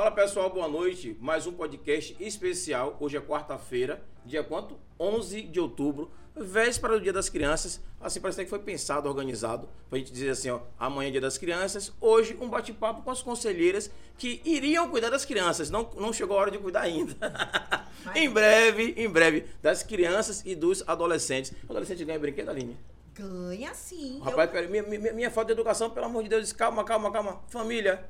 Fala pessoal, boa noite. Mais um podcast especial. Hoje é quarta-feira, dia quanto? 11 de outubro, véspera do Dia das Crianças. Assim, parece que foi pensado, organizado, pra gente dizer assim, ó, amanhã é Dia das Crianças. Hoje, um bate-papo com as conselheiras que iriam cuidar das crianças. Não, não chegou a hora de cuidar ainda. em breve, em breve, das crianças e dos adolescentes. O adolescente ganha brinquedo, Aline? Ganha sim. Rapaz, pera, minha, minha, minha falta de educação, pelo amor de Deus, calma, calma, calma. Família.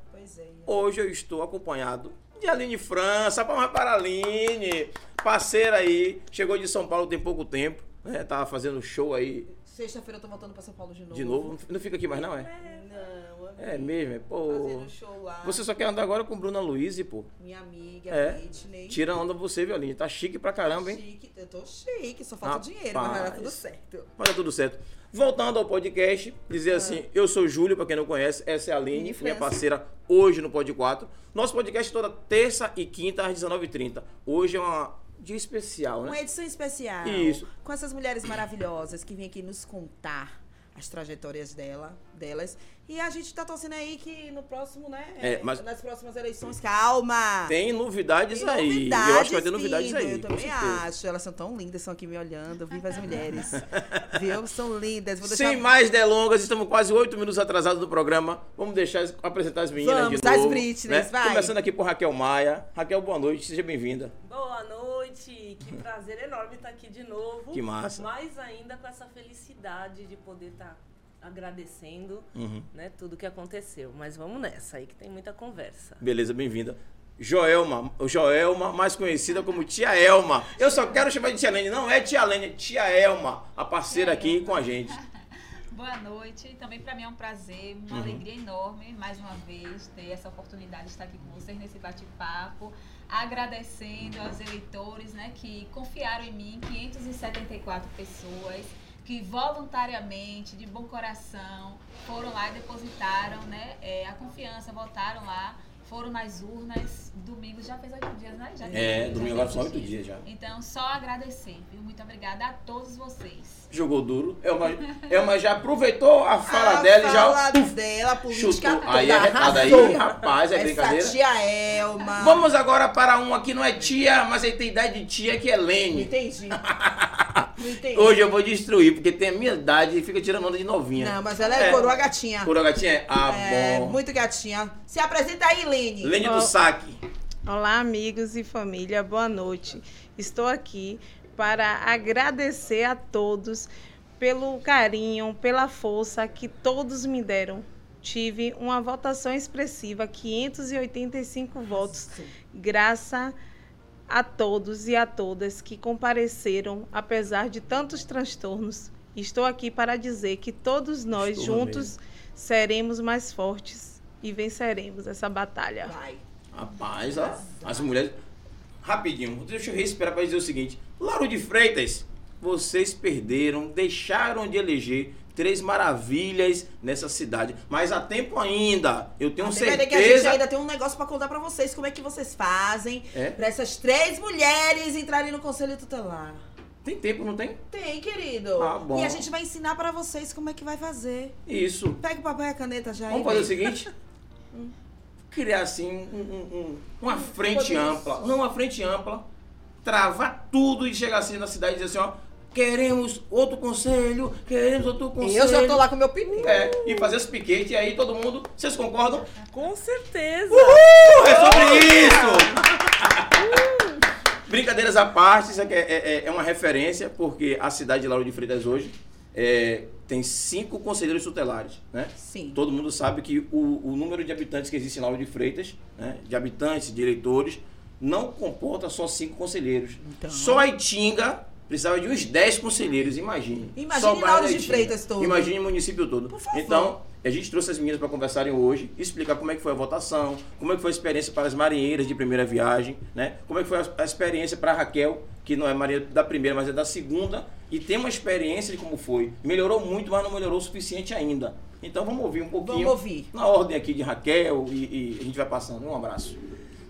Hoje eu estou acompanhado de Aline França, palmas para a Aline, parceira aí, chegou de São Paulo tem pouco tempo, né? Tava fazendo show aí Sexta-feira eu tô voltando pra São Paulo de novo. de novo, não fica aqui mais não, é? Não, É mesmo, é, pô. Fazendo show lá. Você só quer andar agora com Bruna Luiz, pô. Minha amiga, É. Whitney. Tira onda você, viu, Aline? Tá chique pra caramba, hein? Chique. Eu tô chique, só falta Rapaz. dinheiro, mas vai dar tudo certo. Mas tá tudo certo. Voltando ao podcast, dizer assim, eu sou Júlio, pra quem não conhece, essa é a Aline, minha parceira hoje no Pod 4. Nosso podcast toda terça e quinta às 19h30. Hoje é um dia especial, né? Uma edição especial. Isso. Com essas mulheres maravilhosas que vêm aqui nos contar as trajetórias dela, delas. E a gente tá torcendo aí que no próximo, né? É, mas- Nas próximas eleições. Calma! Tem novidades Tem aí. novidades eu acho que vai ter novidades aí. Eu também certeza. acho. Elas são tão lindas, são aqui me olhando. Viva as mulheres. Viu? São lindas. Vou deixar... Sem mais delongas, estamos quase oito minutos atrasados do programa. Vamos deixar apresentar as meninas Vamos, de novo. Britneys, vai. Começando aqui por Raquel Maia. Raquel, boa noite, seja bem-vinda. Boa noite, que prazer enorme estar aqui de novo. Que massa. Mais ainda com essa felicidade de poder estar agradecendo Uhum. né, tudo que aconteceu. Mas vamos nessa aí que tem muita conversa. Beleza, bem-vinda. Joelma, Joelma, mais conhecida como Tia Elma. Eu só quero chamar de Tia Lene, não é Tia Lene, é Tia Elma, a parceira aqui com a gente. Boa noite. Também para mim é um prazer, uma Uhum. alegria enorme, mais uma vez, ter essa oportunidade de estar aqui com vocês nesse bate-papo. Agradecendo aos eleitores né, que confiaram em mim, 574 pessoas, que voluntariamente, de bom coração, foram lá e depositaram né, é, a confiança, votaram lá, foram nas urnas. Domingo já fez oito dias, né? Já É, já domingo fez agora são oito dias já. Então, só agradecer, viu? Muito obrigada a todos vocês. Jogou duro. Elma, Elma já aproveitou a fala a dela e já fala dela, a política chutou. toda, Aí é recado aí, rapaz, é Essa brincadeira. tia Elma. Vamos agora para uma que não é tia, mas aí tem idade de tia, que é Lene. entendi. Entendi. Hoje eu vou destruir, porque tem a minha idade e fica tirando onda de novinha. Não, mas ela é, É. coroa gatinha. Coroa gatinha é? Ah, é, bom. muito gatinha. Se apresenta aí, Lene. Lene do saque. Olá, amigos e família, boa noite. Estou aqui para agradecer a todos pelo carinho, pela força que todos me deram. Tive uma votação expressiva, 585 votos, graças a todos e a todas que compareceram, apesar de tantos transtornos. Estou aqui para dizer que todos nós Estou juntos seremos mais fortes e venceremos essa batalha. Vai. Rapaz, ó, as mulheres. Rapidinho, deixa eu respirar para dizer o seguinte: Lauro de Freitas, vocês perderam, deixaram de eleger três maravilhas nessa cidade. Mas há tempo ainda, eu tenho Até vai ter que a gente certeza. ainda tem um negócio pra contar pra vocês. Como é que vocês fazem É? pra essas três mulheres entrarem no Conselho Tutelar? Tem tempo, não tem? Tem, querido. Ah, bom. E a gente vai ensinar pra vocês como é que vai fazer. Isso. Pega o papel e a caneta já. Vamos fazer o seguinte: criar assim um- um- um- uma frente podemos- ampla. Não, uma frente ampla. Travar tudo e chegar assim na cidade e dizer assim: ó, queremos outro conselho, queremos outro conselho. Eu já tô lá com meu pininho. É, e fazer esse piquete e aí todo mundo. Vocês concordam? Com certeza! Uh, é sobre isso! Brincadeiras à parte, isso aqui é, é- é uma referência, porque a cidade de Lauro de Freitas hoje é, tem cinco conselheiros tutelares, né? Sim. Todo mundo sabe que o, o número de habitantes que existe em Lauro de Freitas, né, de habitantes, de eleitores, não comporta só cinco conselheiros. Então. Só a Itinga precisava de uns 10 conselheiros, imagine. Imagine Lauro de. Freitas todo. Imagine o município todo. Por favor. Então, a gente trouxe as meninas para conversarem hoje, explicar como é que foi a votação, como é que foi a experiência para as marinheiras de primeira viagem, né? Como é que foi a, experiência para a Raquel, que não é marinheira da primeira, mas é da segunda, e tem uma experiência de como foi. Melhorou muito, mas não melhorou o suficiente ainda. Então vamos ouvir um pouquinho. Vamos ouvir. Na ordem aqui de Raquel e, e a gente vai passando. Um abraço.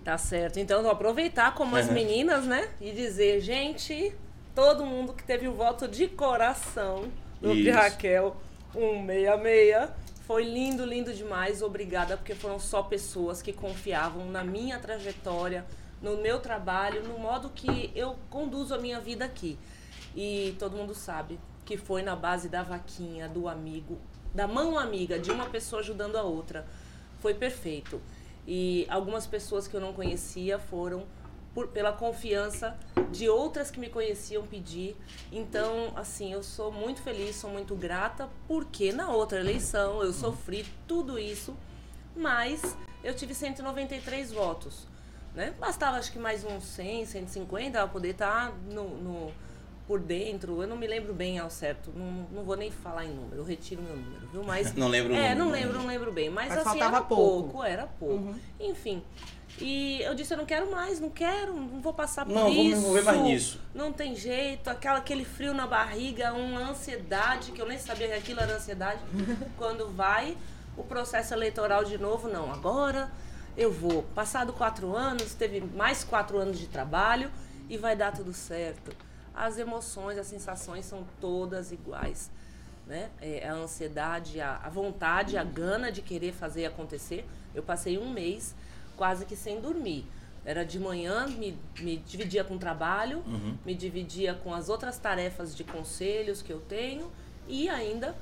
Tá certo. Então, vou aproveitar como as Uhum. meninas, né? E dizer, gente, todo mundo que teve o voto de coração do de. Raquel 166 Foi lindo, lindo demais. Obrigada, porque foram só pessoas que confiavam na minha trajetória, no meu trabalho, no modo que eu conduzo a minha vida aqui. E todo mundo sabe que foi na base da vaquinha, do amigo, da mão amiga, de uma pessoa ajudando a outra. Foi perfeito. E algumas pessoas que eu não conhecia foram por, pela confiança de outras que me conheciam pedir. Então, assim, eu sou muito feliz, sou muito grata, porque na outra eleição eu sofri tudo isso, mas eu tive 193 votos. Né? Bastava acho que mais uns 100, 150 para poder estar tá no, no, por dentro. Eu não me lembro bem ao certo, não, não vou nem falar em número, eu retiro meu número, viu? Mas não lembro. É, número, não lembro, não lembro bem, mas, Mas assim faltava era pouco. pouco, era pouco. Uhum. Enfim, e eu disse, eu não quero mais, não quero, não vou passar por Não, vou me isso. envolver mais nisso. Não tem jeito, aquela, aquele frio na barriga, uma ansiedade, que eu nem sabia que aquilo era ansiedade. Quando vai o processo eleitoral de novo, não, agora eu vou. Passado quatro anos, teve mais quatro anos de trabalho e vai dar tudo certo. As emoções, as sensações são todas iguais. Né? É, a ansiedade, a, a vontade, a gana de querer fazer acontecer. Eu passei um mês quase que sem dormir. Era de manhã, me, me dividia com o trabalho, Uhum. me dividia com as outras tarefas de conselhos que eu tenho e ainda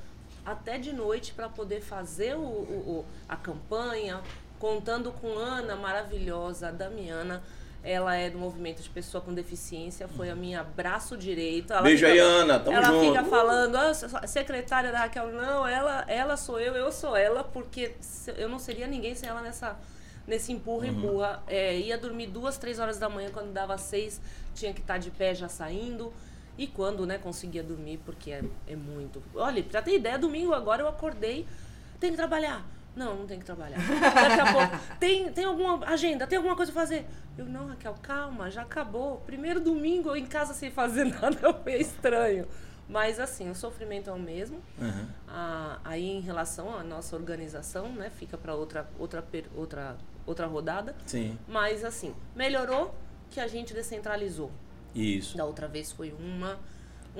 até de noite para poder fazer o, o- a campanha, contando com Ana maravilhosa, a Damiana. Ela é do movimento de pessoa com deficiência, foi a minha braço direito. Ela Beijo fica- aí, Ana. Tamo ela junto. fica falando, ah, secretária da Raquel, não, ela, ela sou eu, eu sou ela, porque eu não seria ninguém sem ela nessa, nesse empurra, empurra. É, ia dormir duas, três horas da manhã, quando dava seis, tinha que estar de pé já saindo. E quando, né, conseguia dormir, porque é, é muito. Olha, pra ter ideia, domingo agora eu acordei, tem que trabalhar. Não, não tem que trabalhar. Daqui a pouco, tem, tem alguma agenda, tem alguma coisa pra fazer? Eu, não, Raquel, calma, já acabou. Primeiro domingo eu em casa sem fazer nada, foi estranho. Mas assim, o sofrimento é o mesmo. Uhum. Ah, aí em relação à nossa organização, né, fica para outra, outra, outra, outra rodada. Sim, Mas assim, melhorou que a gente descentralizou. isso. Da outra vez foi uma.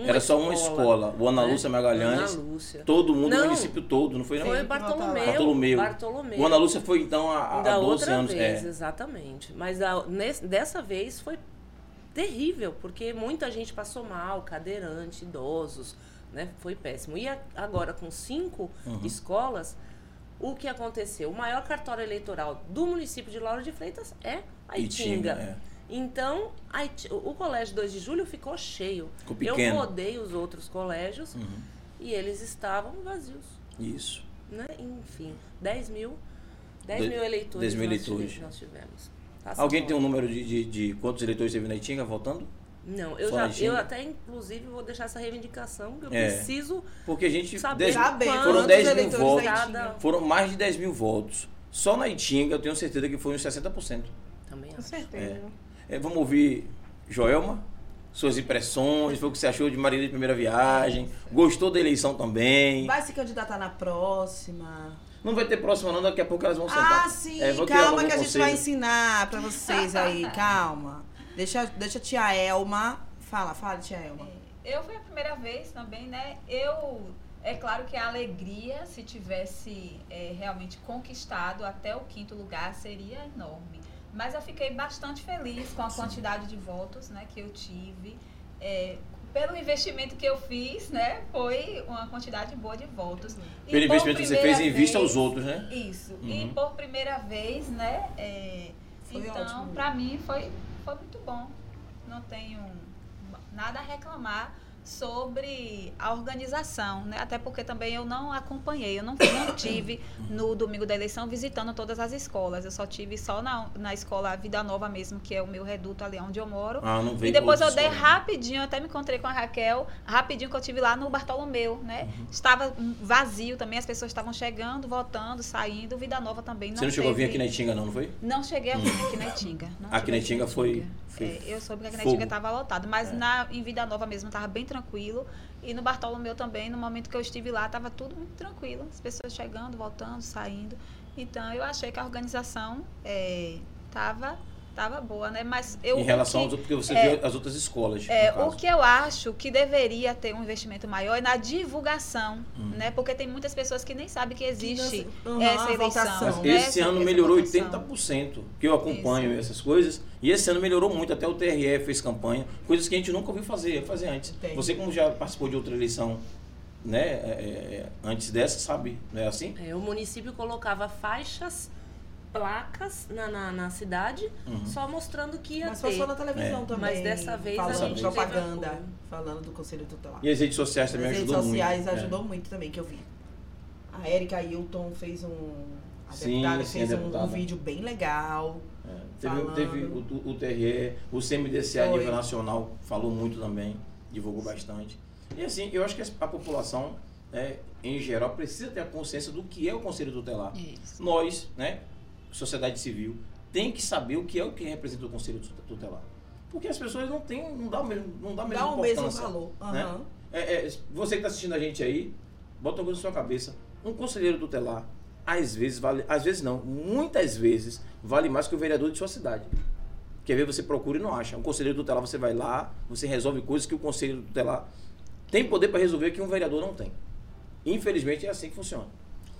Uma Era só uma escola. O Ana né? Lúcia Magalhães. Ana Lúcia. Todo mundo, Não. o município todo, não foi não? Foi. Bartolomeu. Bartolomeu. Bartolomeu. O Ana Lúcia foi então há, há da 12 outra anos. vez, é. exatamente. Mas a- nesse- dessa vez foi terrível, porque muita gente passou mal, cadeirante, idosos, né? Foi péssimo. E a- agora com cinco Uhum. escolas, o que aconteceu? O maior cartório eleitoral do município de Lauro de Freitas é a Itinga, Itinga. é. Então, a Iti- o colégio 2 de julho ficou cheio. Ficou Eu pequeno. rodei os outros colégios Uhum. e eles estavam vazios Isso. né? Enfim, 10 mil, 10 Dois- mil eleitores, 10 mil nós eleitores. Nós, tivemos. Tá Alguém tem um número de, de, de quantos eleitores teve na Itinga votando? Não, eu, Só já, eu até, inclusive, vou deixar essa reivindicação, que eu É. preciso Porque a gente. saber dez- Saber foram quantos 10 mil eleitores votos. Foram mais de 10 mil votos. Só na Itinga eu tenho certeza que foi uns 60%. Também Com acho. certeza. É, vamos ouvir Joelma, suas impressões, foi o que você achou de Marília de primeira viagem, gostou da eleição também. Vai se candidatar na próxima. Não vai ter próxima não, daqui a pouco elas vão sentar. Ah, sim. É, calma que a gente conselho. vai ensinar pra vocês aí. Calma. Deixa, deixa a tia Elma. Fala, fala, tia Elma. Eu fui a primeira vez também, né? Eu. É claro que a alegria, se tivesse é, realmente conquistado até o quinto lugar, seria enorme. Mas eu fiquei bastante feliz com a quantidade de votos né, que eu tive. É, pelo investimento que eu fiz, né? Foi uma quantidade boa de votos. E Pelo por investimento que você fez em vista vez- aos outros, né? Isso. Uhum. E por primeira vez, né? é, Foi então, pra mim foi, foi muito bom. Não tenho nada a reclamar sobre a organização, né? Até porque também eu não acompanhei, eu não, não tive no domingo da eleição visitando todas as escolas. Eu só tive só na, na escola Vida Nova mesmo, que é o meu reduto ali onde eu moro. Ah, não veio E depois eu dei só. rapidinho, até me encontrei com a Raquel, rapidinho que eu tive lá no Bartolomeu, né? Uhum. Estava hum, vazio também, as pessoas estavam chegando, voltando, saindo. Vida Nova também não Você não chegou a vir teve- aqui na Itinga não, não foi? Não cheguei a vir aqui na Itinga. Aqui na Itinga foi- foi É, eu soube que fogo. Itinga estava lotado, mas É. na, em Vida Nova mesmo estava bem tranquilo. E no Bartolomeu também, no momento que eu estive lá, estava tudo muito tranquilo. As pessoas chegando, voltando, saindo. Então eu achei que a organização estava estava boa, né? Mas eu em o relação que- aos outros, porque você é, viu as outras escolas. é, o que eu acho que deveria ter um investimento maior é na divulgação, Hum. né? Porque tem muitas pessoas que nem sabem que existe essa eleição. né? esse ano essa melhorou votação. 80%, que eu acompanho essas coisas. E esse ano melhorou muito, até o TRE fez campanha, coisas que a gente nunca ouviu fazer, fazer antes. Entendi. Você como já participou de outra eleição, né, é, é, antes dessa, sabe? Não é assim? É, o município colocava faixas, placas na, na, na cidade, Uhum. só mostrando que ia Mas ter. passou na televisão É. também. Mas dessa vez a falando gente propaganda, teve falando do Conselho Tutelar. E as redes sociais também As redes ajudou sociais muito. é. ajudou muito também, que eu vi. A Erika Hilton fez um. A Sim, deputada sim, fez a um- um, deputada. vídeo bem legal. É, teve, Falando. teve o, o- o TRE, o CMDC a nível nacional falou muito também, divulgou bastante. E assim, eu acho que a população, né, em geral, precisa ter a consciência do que é o Conselho Tutelar. Isso. Nós, né, sociedade civil, tem que saber o que é o que representa o Conselho Tutelar. Porque as pessoas não têm, não dá o mesmo, não dá Dá o mesmo valor. né? Aham. É, é, você que está assistindo a gente aí, bota uma coisa na sua cabeça. Um conselheiro tutelar, às vezes vale, às vezes não, muitas vezes vale mais que o vereador de sua cidade. Quer ver, você procura e não acha. Um conselheiro tutelar, você vai lá, você resolve coisas que o conselheiro tutelar tem poder para resolver que um vereador não tem. Infelizmente é assim que funciona.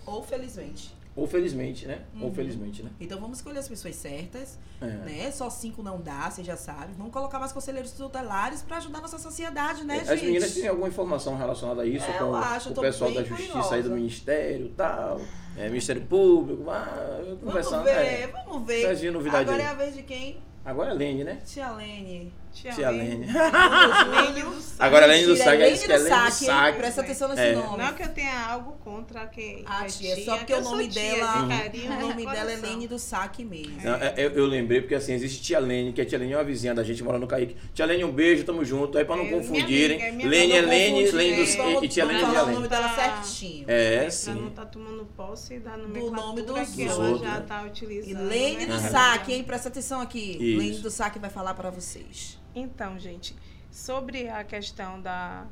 Ou felizmente. Ou felizmente, né? Ou Uhum. felizmente, né? Então vamos escolher as pessoas certas, É. né? Só cinco não dá, você já sabe. Vamos colocar mais conselheiros tutelares pra ajudar a nossa sociedade, né, As gente? meninas têm alguma informação relacionada a isso, É, com acho, o pessoal da Justiça curiosa. aí do Ministério e tal, é, Ministério Público, ah, Vamos conversando. ver, é. vamos ver. Agora aí. é a vez de quem? Agora é Lene, né? Tia Lene. Tia, Tia Lene. Lene. Lene do. Agora a Lene do Saque, é é isso que é Lene do Lene do Saque, Saque. Presta atenção nesse É. nome. Não que eu tenha algo contra quem Ah, faz tia, só porque o nome tia, dela. de carinho, o nome dela é. Lene do Saque mesmo. Não, é- eu, eu lembrei porque assim, existe Tia Lene, que a Tia Lene é uma vizinha da gente, mora no Caíque. Tia Lene, um beijo, tamo junto. Aí pra não É, minha confundirem, amiga, é minha Lene é. Lene, Lene do, vamos- e, e Tia Lene é falar Tia o nome Lene. dela Tá. certinho. É, Pra não sim. estar tomando posse da nome nomenclatura dos que ela outros, já né? tá E utilizando. Lene do né? Saque, hein? Presta atenção aqui. Lene do Saque vai falar pra vocês. Então, gente, sobre a questão da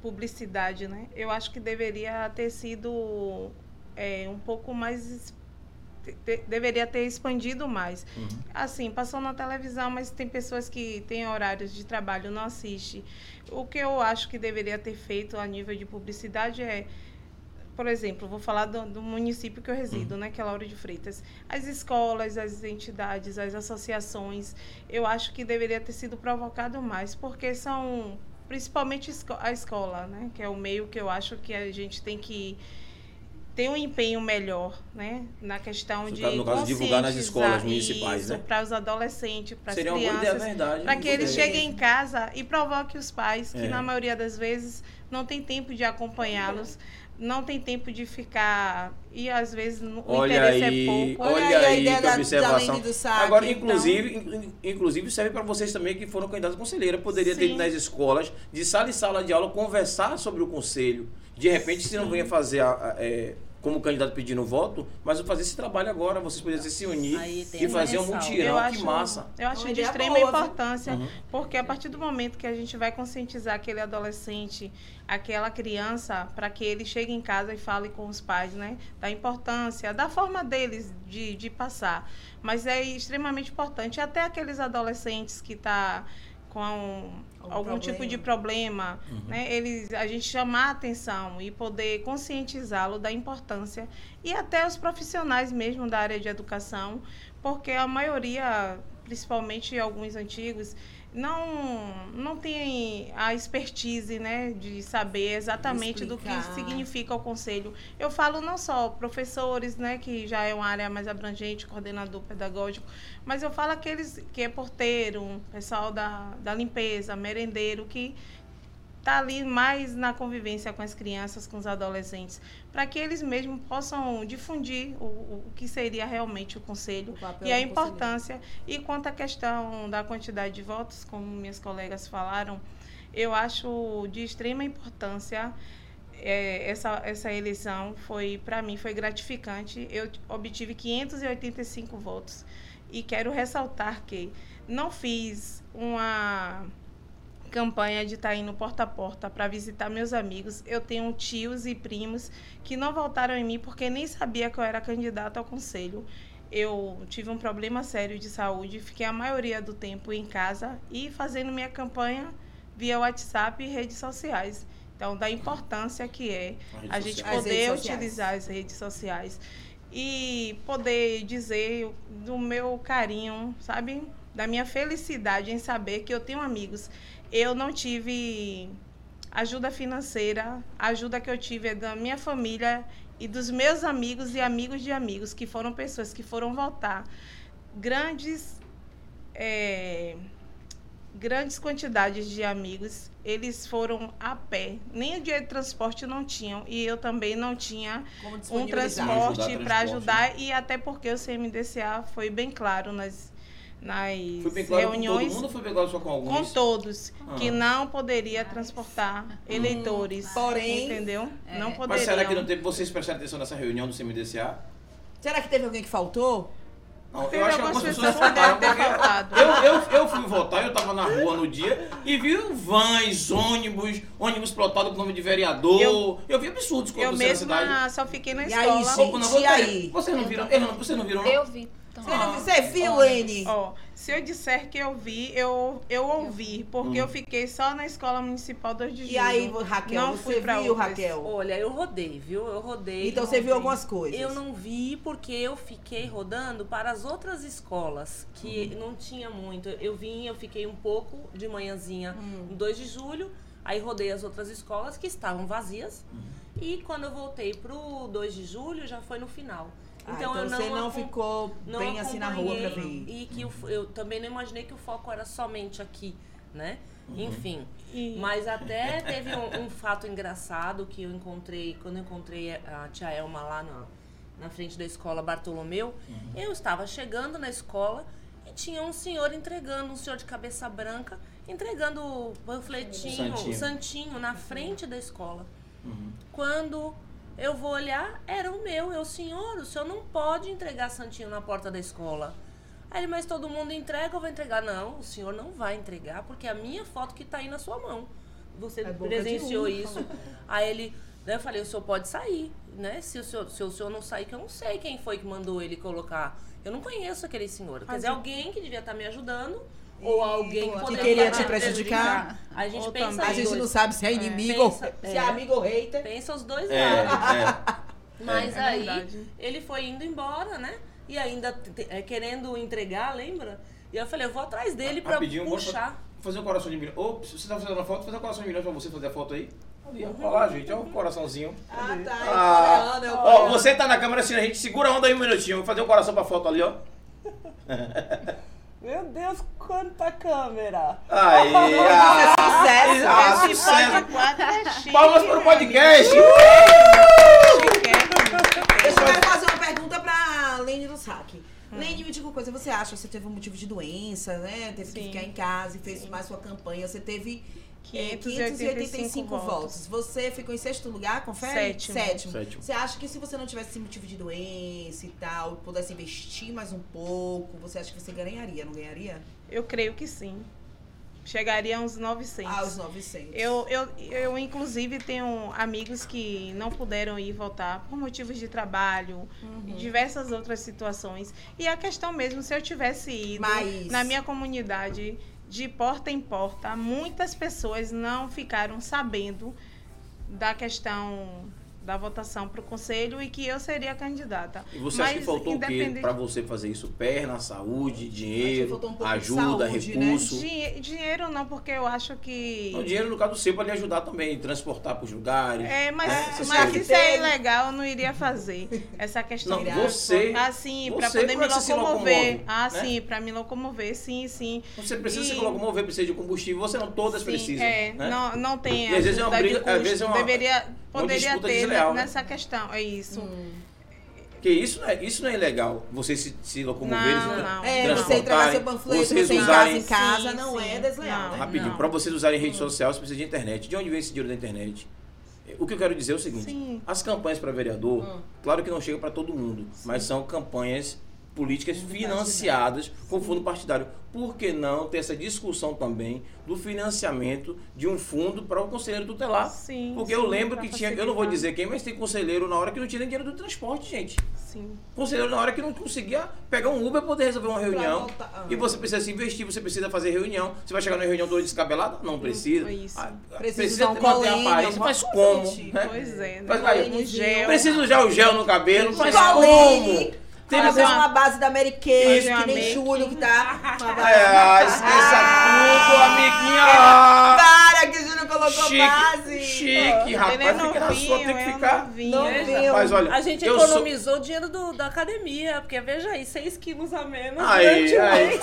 publicidade, né? Eu acho que deveria ter sido é, um pouco mais. te- deveria ter expandido mais. Uhum. Assim, passou na televisão, mas tem pessoas que têm horários de trabalho, não assiste. O que eu acho que deveria ter feito a nível de publicidade é por exemplo, vou falar do, do município que eu resido, né, que é Lauro de Freitas. As escolas, as entidades, as associações, eu acho que deveria ter sido provocado mais, porque são principalmente a escola, né, que é o meio que eu acho que a gente tem que ter um empenho melhor, né, na questão No de caso- no caso, divulgar nas escolas municipais, né? para os adolescentes, para as crianças, para que eles ideia. cheguem em casa e provoquem os pais, que É. na maioria das vezes não tem tempo de acompanhá-los, não tem tempo de ficar e às vezes o Olha interesse aí, é pouco. Olha olha aí a ideia que da- observação. Do Saque, Agora, então. inclusive, in- inclusive serve para vocês também que foram candidatos a conselheira. Poderia ter Sim. ido nas escolas, de sala em sala de aula, conversar sobre o conselho. De repente, se não venha fazer a- a- é, como candidato pedindo voto, mas fazer esse trabalho agora. Vocês poderiam se unir e uma fazer um ressalva. mutirão. que massa. Eu acho Uma de extrema boa, importância, Uhum. porque a partir do momento que a gente vai conscientizar aquele adolescente, aquela criança, para que ele chegue em casa e fale com os pais, né? Da importância, da forma deles de, de passar. Mas é extremamente importante. Até aqueles adolescentes que tá com Algum algum, tipo de problema, Uhum. né? Eles, a gente chamar a atenção e poder conscientizá-lo da importância e até os profissionais mesmo da área de educação, porque a maioria, principalmente alguns antigos, não não tem a expertise, né, de saber exatamente do que significa o conselho. Eu falo não só professores, né, que já é uma área mais abrangente, coordenador pedagógico, mas eu falo aqueles que é porteiro, pessoal da, da limpeza, merendeiro, que tá ali mais na convivência com as crianças, com os adolescentes, para que eles mesmos possam difundir o, o que seria realmente o conselho O e a importância. E quanto à questão da quantidade de votos, como minhas colegas falaram, eu acho de extrema importância é, essa, essa eleição foi para mim foi gratificante. Eu obtive 585 votos e quero ressaltar que não fiz uma campanha de estar indo porta a porta para visitar meus amigos. Eu tenho tios e primos que não votaram em mim porque nem sabia que eu era candidata ao conselho. eu tive um problema sério de saúde, fiquei a maioria do tempo em casa e fazendo minha campanha via WhatsApp e redes sociais. Então, da importância que é As a gente. As poder sociais. utilizar as redes sociais e poder dizer do meu carinho, sabe? Da minha felicidade em saber que eu tenho amigos. Eu não tive ajuda financeira, a ajuda que eu tive é da minha família e dos meus amigos e amigos de amigos, que foram pessoas que foram votar grandes é, grandes quantidades de amigos, eles foram a pé. Nem o dinheiro de transporte não tinham. E eu também não tinha um transporte Ajudar para transporte, ajudar. E até porque o CMDCA foi bem claro nas, nas Foi bem claro com reuniões todo mundo ou foi bem claro só com alguns? com todos Ah. que não poderia transportar eleitores. Porém- entendeu? Não Mas poderiam. será que não teve, vocês prestaram atenção nessa reunião do CMDCA? Será que teve alguém que faltou? Não, Teve eu acho que algumas algumas pessoas faltaram. porque. Eu, eu, eu fui votar, eu tava na rua no dia e vi vans, ônibus, ônibus plotado com nome de vereador. Eu, Eu- vi absurdos Eu acontecendo na cidade. mesma só fiquei na E aí, escola. gente? Opa, não, E aí? Vocês não viram? Eu não- Vocês não viram? não? Eu vi. Você, também. você viu, Ônibus. N? Ó, se eu disser que eu vi, eu, eu ouvi, porque Hum. eu fiquei só na Escola Municipal 2 de Julho. E aí, Raquel, Não você fui pra viu, outras. Raquel? Olha, eu rodei, viu? Eu rodei. Então eu você viu rodei. algumas coisas. Eu não vi porque eu fiquei rodando para as outras escolas, que Uhum. não tinha muito. Eu vim, eu fiquei um pouco de manhãzinha Hum. no 2 de julho, aí rodei as outras escolas que estavam vazias. Uhum. E quando eu voltei pro 2 de julho, já foi no final. Ah, Então, eu não você não acom- ficou não bem assim na rua pra acompanhei ver. E que fo- eu também não imaginei que o foco era somente aqui, né? Enfim. E- Mas até teve um, um fato engraçado que eu encontrei, quando eu encontrei a tia Elma lá na, na frente da escola Bartolomeu, eu estava chegando na escola e tinha um senhor entregando, um senhor de cabeça branca, entregando o panfletinho, Santinho. o santinho na frente da escola. Uhum. Quando eu vou olhar, era o meu. Eu, senhor, o senhor não pode entregar santinho na porta da escola. Aí ele, mas todo mundo entrega, eu vou entregar. Não, o senhor não vai entregar, porque é a minha foto que tá aí na sua mão. Você É presenciou isso. Aí ele, daí eu falei, o senhor pode sair, né? Se o senhor, se o senhor não sair, que eu não sei quem foi que mandou ele colocar. Eu não conheço aquele senhor. Quer Mas dizer, eu- alguém que devia estar me ajudando, ou alguém que que poderia queria te prejudicar. A gente Ou pensa também. A gente não sabe se é inimigo, ou- Pensa- se é é. amigo ou hater. Pensa os dois É, lados. é. Mas É aí verdade. ele foi indo embora, né? E ainda é, querendo entregar, lembra? E eu falei, eu vou atrás dele pra vou puxar. fa- fazer um coração de milhão. Ô, se você tá fazendo a foto, fazer um coração de milhão pra você fazer a foto aí. Ali, ó. Olha lá, gente, ó, um coraçãozinho. Ah, tá. Ah, é o ó, você tá na câmera assim, a gente segura a onda aí um minutinho. Vou fazer um coração pra foto ali, ó. Meu Deus, quanta câmera! Aí, ah, Sucesso. ah, Esse sucesso. pode quatro é chique. Palmas pro podcast. Deixa eu fazer uma pergunta pra Lene do Saque. Lene, me diga uma coisa, você acha que você teve um motivo de doença, né? Teve que Sim. ficar em casa e fez mais sua campanha. Você teve é, 585 585 votos. Você ficou em sexto lugar, confere? Sétimo. Sétimo. Sétimo. Você acha que se você não tivesse esse motivo de doença e tal, pudesse investir mais um pouco, você acha que você ganharia, não ganharia? Eu creio que sim. Chegaria a uns 900. Aos 900. Eu, eu, eu, inclusive, tenho amigos que não puderam ir votar por motivos de trabalho e diversas outras situações. E a questão mesmo, se eu tivesse ido Mas- na minha comunidade de porta em porta, muitas pessoas não ficaram sabendo da questão da votação para o conselho e que eu seria candidata. E você acha que Mas, faltou o quê independente- pra você fazer isso? Perna, saúde, dinheiro, um ajuda, saúde, né? recurso? Dinhe- dinheiro não, porque eu acho que. O dinheiro, no caso seu, pra lhe ajudar também, transportar pros lugares. É, mas, né? Essas mas isso é ilegal, eu não iria fazer. Essa questão. Não, de você- Assim, para você, poder é me você se locomover. locomove, ah, né? sim, para me locomover, sim, sim. Você precisa E- se locomover, precisa de combustível. Você não, todas Sim, precisam. É, né? não, não tem E às vezes é uma briga- às custo. vezes é uma- Deveria, poderia ter desleal, né? nessa questão. É isso. Porque isso não é, isso não é ilegal. Você se, se locomover, Não, não. É, você entregar seu panfleto, vocês você em casa usarem- em casa, Sim, não sim. é desleal, Não. né? Rapidinho, para vocês usarem rede social, você precisa de internet. De onde vem esse dinheiro da internet? O que eu quero dizer é o seguinte: Sim. as campanhas para vereador, Hum. claro que não chega para todo mundo, mas são campanhas políticas financiadas com fundo partidário. Por que não ter essa discussão também do financiamento de um fundo para o conselheiro tutelar? Sim, Porque sim, eu lembro que tinha, eu não vou facilitar. dizer quem, mas tem conselheiro na hora que não tinha nem dinheiro do transporte, gente. Sim. Conselheiro na hora que não conseguia pegar um Uber para poder resolver uma reunião. ah. E você precisa se investir, você precisa fazer reunião. Você vai chegar na reunião toda descabelada? Não precisa. isso. Ah, Precisa usar um manter a aparência. coisa como? tipo. né? Pois é, né? Aí. Precisa usar o gel no cabelo. Colene. como? Tem Fazer uma- uma base da Mary Kay, que nem make. Júlio que tá. É, esqueça tudo, amiguinha. Para que Júlio colocou Chique, base. chique, rapaz. Ele é Fica na sua, novinho, tem que é ficar. novinho. Novinho. Mas olha, A gente sou- economizou o dinheiro do- da academia, porque veja aí, 6 quilos a menos Aí, aí.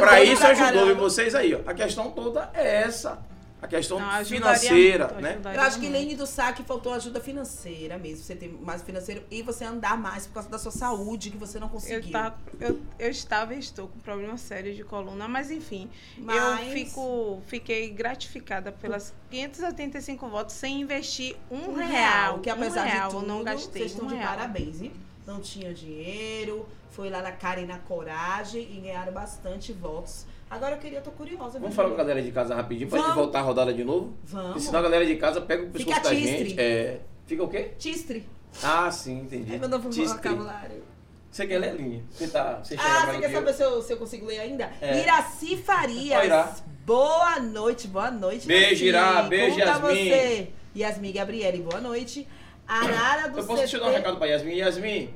Pra isso ajudou viu, vocês aí, ó. A questão toda é essa. A questão Não, financeira, muito, né? Eu acho que. Lene do saque faltou ajuda financeira mesmo. Você ter mais financeiro e você andar mais por causa da sua saúde, que você não Eu, conseguiu. tá, eu, eu estava e estou com problema sério de coluna, mas enfim, Mas- eu fico, fiquei gratificada pelas 585 votos sem investir um, um real. real, que um apesar real, de tudo, eu não gastei vocês estão um de real. parabéns, hein? Não tinham dinheiro, foi lá na cara e na coragem e ganharam bastante votos. Agora eu queria, tô curiosa. Vamos falar com a galera de casa rapidinho pra gente Vamos. voltar a rodada de novo? Vamos. Porque senão a galera de casa pega o pescoço da tistre. gente. É... Fica o quê? Tistre. Ah, sim, entendi. É meu novo vocabulário. Você quer ler a linha? Você tá. Você Ah, você quer que eu. saber se eu, se eu consigo ler ainda? É. Iraci Farias. Oi, Ira. Boa noite, boa noite. Beijo. Ira. Beijo, Como tá Yasmin. você? Yasmin Gabriele, boa noite. Arara do Eu posso te dar um CT. recado pra Yasmin. Yasmin,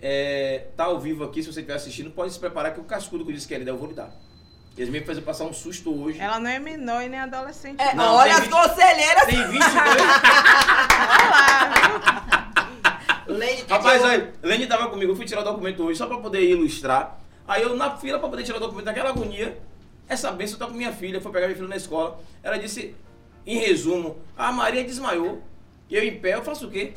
é, tá ao vivo aqui, se você estiver assistindo, pode se preparar que o cascudo que eu disse que ele der, eu vou lhe dar. Yasmin fez eu passar um susto hoje. Ela não é menor e nem adolescente. É, Não, olha as vinte- conselheiras. Tem 22. Lene pediu- Rapaz, aí, Lene tava comigo, eu fui tirar o documento hoje só pra poder ilustrar. Aí eu na fila pra poder tirar o documento, naquela agonia, essa benção tá com minha filha, foi pegar minha filha na escola. Ela disse, em resumo, a Maria desmaiou. E eu em pé, eu faço o quê?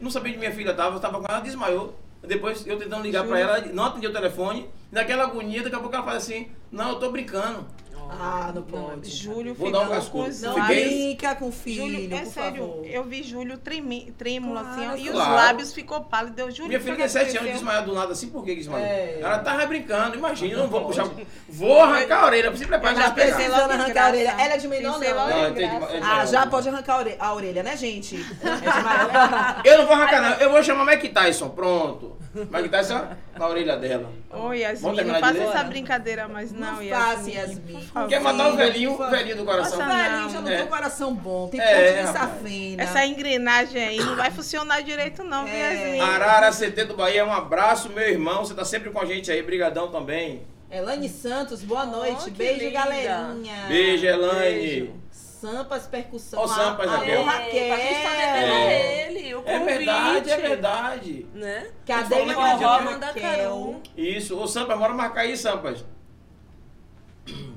Não sabia onde minha filha tava, eu tava com ela, desmaiou. Depois eu tentando ligar pra ela, ela não atendia o telefone. Naquela agonia, daqui a pouco ela fala assim, não, eu tô brincando. Ah, não pode. Júlio Vou dar um ficou cascudo. Não Fiquei- brinca com o filho, Júlio, é por sério, favor. eu vi Júlio tremi, trêmulo assim, ó, e os lábios ficou pálido. Deu Júlio, Minha filha foi tem que 7 anos, desmaiou do nada assim, por que que desmaiou? É. Ela tava brincando, imagina, eu não vou puxar. Vou arrancar a orelha, se prepara pra já pegar. Precisando arrancar a orelha. Ela é de menor, não, né? Não, entendi. Ah, já pode arrancar a orelha, a orelha né, gente? É de maior. Eu não vou arrancar, não. Eu vou chamar Mike Tyson. Pronto. Mike Tyson na orelha dela. Ô, Yasmin, não faça essa brincadeira, mas não, Não Yasmin. faça, Yasmin. Quer matar Sim, velhinho, o velhinho do coração? Nossa, velhinho já não É. tem um coração bom, tem É, ponto de safena. Essa engrenagem aí não vai funcionar direito não, É. Yasmin? Arara CT do Bahia, um abraço, meu irmão. Você tá sempre com a gente aí. Brigadão também. Elane Santos, boa noite. que Beijo, linda. galerinha. Beijo, Elaine. Beijo. Sampas Percussão. Ó, o Sampas, a, Raquel. a Raquel. A gente tá ele, o É convite. verdade, é verdade. Né? Forró né? Mandacaru. Isso. Ô, Sampas, bora marcar aí, Sampas.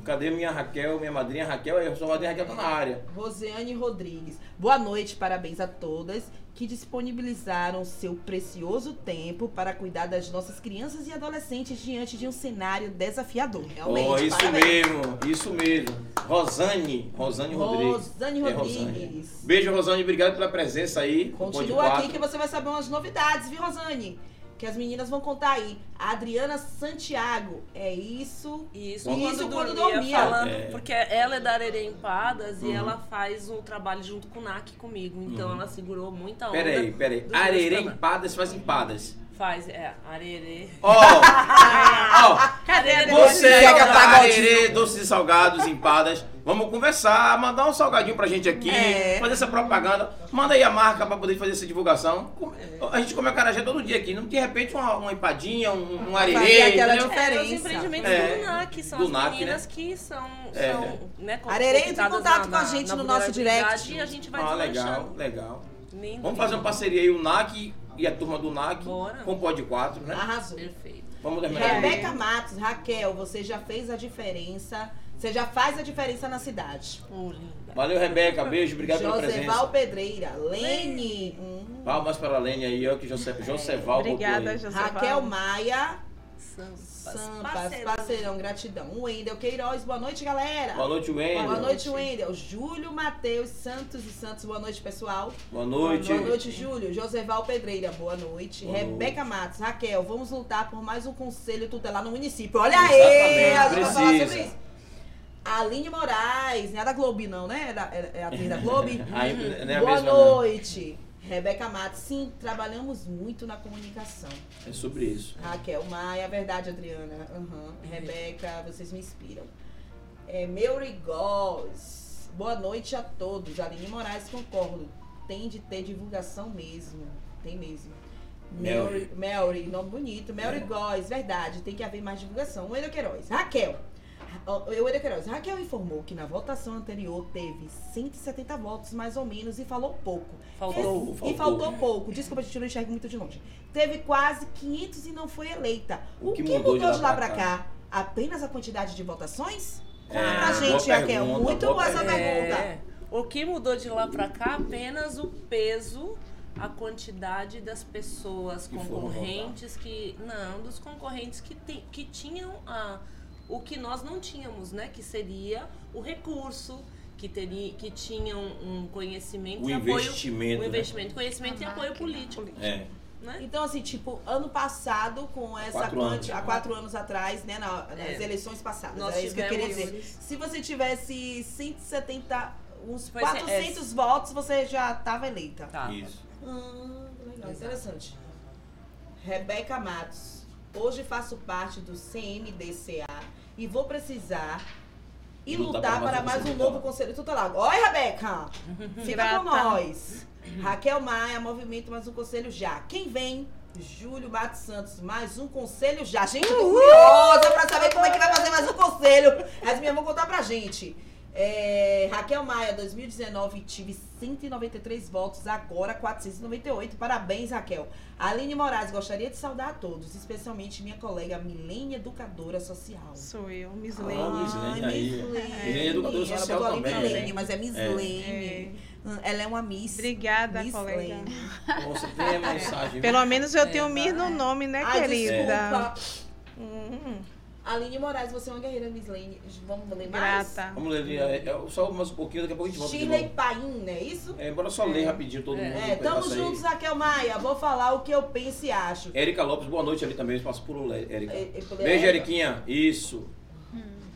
Cadê minha Raquel, minha madrinha Raquel? Aí, sua madrinha Raquel tá na área. Rosiane Rodrigues. Boa noite, parabéns a todas que disponibilizaram seu precioso tempo para cuidar das nossas crianças e adolescentes diante de um cenário desafiador. Realmente, Ó, isso parabéns. mesmo, isso mesmo. Rosane, Rosane Rodrigues. Rosane É, Rodrigues. Beijo, Rosane, obrigado pela presença aí. Continua aqui que você vai saber umas novidades, viu, Rosane? Que as meninas vão contar aí. A Adriana Santiago. É isso. Isso, Isso quando, quando dormia, dormia. falando, É. porque ela é da Arerê Empadas Uhum. e ela faz o trabalho junto com o NAC comigo. Então Uhum. ela segurou muita onda. Peraí, peraí. Arerê empadas faz empadas. Faz, é, Arerê. Ó, ó. Cadê a Você que é pagodinho. Arerê, doces e salgados, empadas. Vamos conversar, mandar um salgadinho pra gente aqui, É. fazer essa propaganda. Manda aí a marca pra poder fazer essa divulgação. A gente come acarajé todo dia aqui. Não de repente uma, uma empadinha, um, um arerê. Fazer aquela diferença. É, os empreendimentos É. do NAC são Do as NAC, meninas né? que são, É. são né, Arerê, entre em contato na- com a gente no nosso direct. E a gente vai Ah, legal, legal. Lindo, Vamos fazer uma parceria aí, o NAC e a turma do NAC Bora. com o Pod 4, né? Arrasou. Perfeito. Vamos terminar aí. Rebeca Matos, Raquel, você já fez a diferença. Você já faz a diferença na cidade. Oh. Valeu, Rebeca. Beijo, obrigado pela Joseval presença. Pedreira, Lene, hum, Palmas para a Lene aí, ó, que Jose, Joseval botou Obrigada, aí. Joseval. Raquel Maia, Sampas. Parceirão. parceirão, gratidão. O Wendel Queiroz, boa noite, galera. Boa noite, Wendel. Boa noite, Wendel. Júlio Matheus Santos e Santos, boa noite, pessoal. Boa noite. Boa noite, Júlio. Joseval Pedreira, boa noite. Boa Rebeca noite. Matos, Raquel, vamos lutar por mais um conselho tutelar no município. Olha Exatamente, aí! a gente vai falar precisa. sobre isso. Aline Moraes, não é da Globo, não, né? É, da, é, é atriz da Globo. Aí, é a boa mesma, não. Rebeca Matos, sim, trabalhamos muito na comunicação. É sobre isso. Raquel Maia, verdade, Adriana. Aham. Rebeca, vocês me inspiram. É, Meury Goss, boa noite a todos. Aline Moraes, concordo. Tem de ter divulgação mesmo. Tem mesmo. Melry. Melry, nome bonito. Melry É. Góes, verdade, tem que haver mais divulgação. O Eder Queiroz. Raquel. Eu, Eder Queiroz. Raquel informou que na votação anterior teve 170 votos, mais ou menos, e falou pouco. Faltou. Esse- faltou. E faltou pouco. Desculpa, a gente não enxerga muito de longe. Teve quase 500 e não foi eleita. O, que, mudou, de lá pra cá? Apenas a quantidade de votações? Conta É, pra gente, Raquel. pergunta, Muito boa essa pergunta. É. O que mudou de lá pra cá? Apenas o peso, a quantidade das pessoas Que concorrentes que. Não, dos concorrentes que, tem, que tinham a, o que nós não tínhamos, né? Que seria o recurso, que, teria, que tinham um conhecimento O e apoio. investimento, O né? investimento, conhecimento A e apoio político. É. Né? Então, assim, tipo, ano passado, com essa Quatro quanti- anos. há quatro anos atrás, né, na- nas É. eleições passadas. Nós é isso que eu queria dizer. Se você tivesse 170, uns Pois é, 400 votos, você já estava eleita. Tá. Isso. Ah, legal, interessante. Rebeca Matos. Hoje faço parte do CMDCA e vou precisar e lutar, para mais um novo conselho tutelar. Oi, Rebeca! Fica com nós. Raquel Maia, movimento mais um conselho já. Quem vem? Júlio Matos Santos, mais um conselho já. Gente, tô curiosa pra saber como é que vai fazer mais um conselho. As minhas vão contar pra gente. É, Raquel Maia, 2019, tive 193 votos, agora 498. Parabéns, Raquel. Aline Moraes, gostaria de saudar a todos, especialmente minha colega Milene Educadora Social. Sou eu, Miss Ah. Miss Lene aí. Miss Milene é educadora Ela social botou ali também, Milene, né? mas é Miss É. Lene. Ela é uma Miss. Obrigada, Miss colega. Bom, Você tem a mensagem. Pelo menos eu tenho É, Mir no vai. nome, né, Ai, querida? desculpa. Hum, Aline Moraes, você é uma guerreira, Miss Lane. Vamos ler mais? grata. Vamos ler é, é, só mais um pouquinho, daqui a pouco a gente volta novo. Paim, não é isso? É, bora só ler rapidinho todo mundo. É, tamo juntos, Raquel Maia. Vou falar o que eu penso e acho. Érica Lopes, boa noite ali também, espaço por o Érica. É, é, Beijo, Eriquinha. Isso.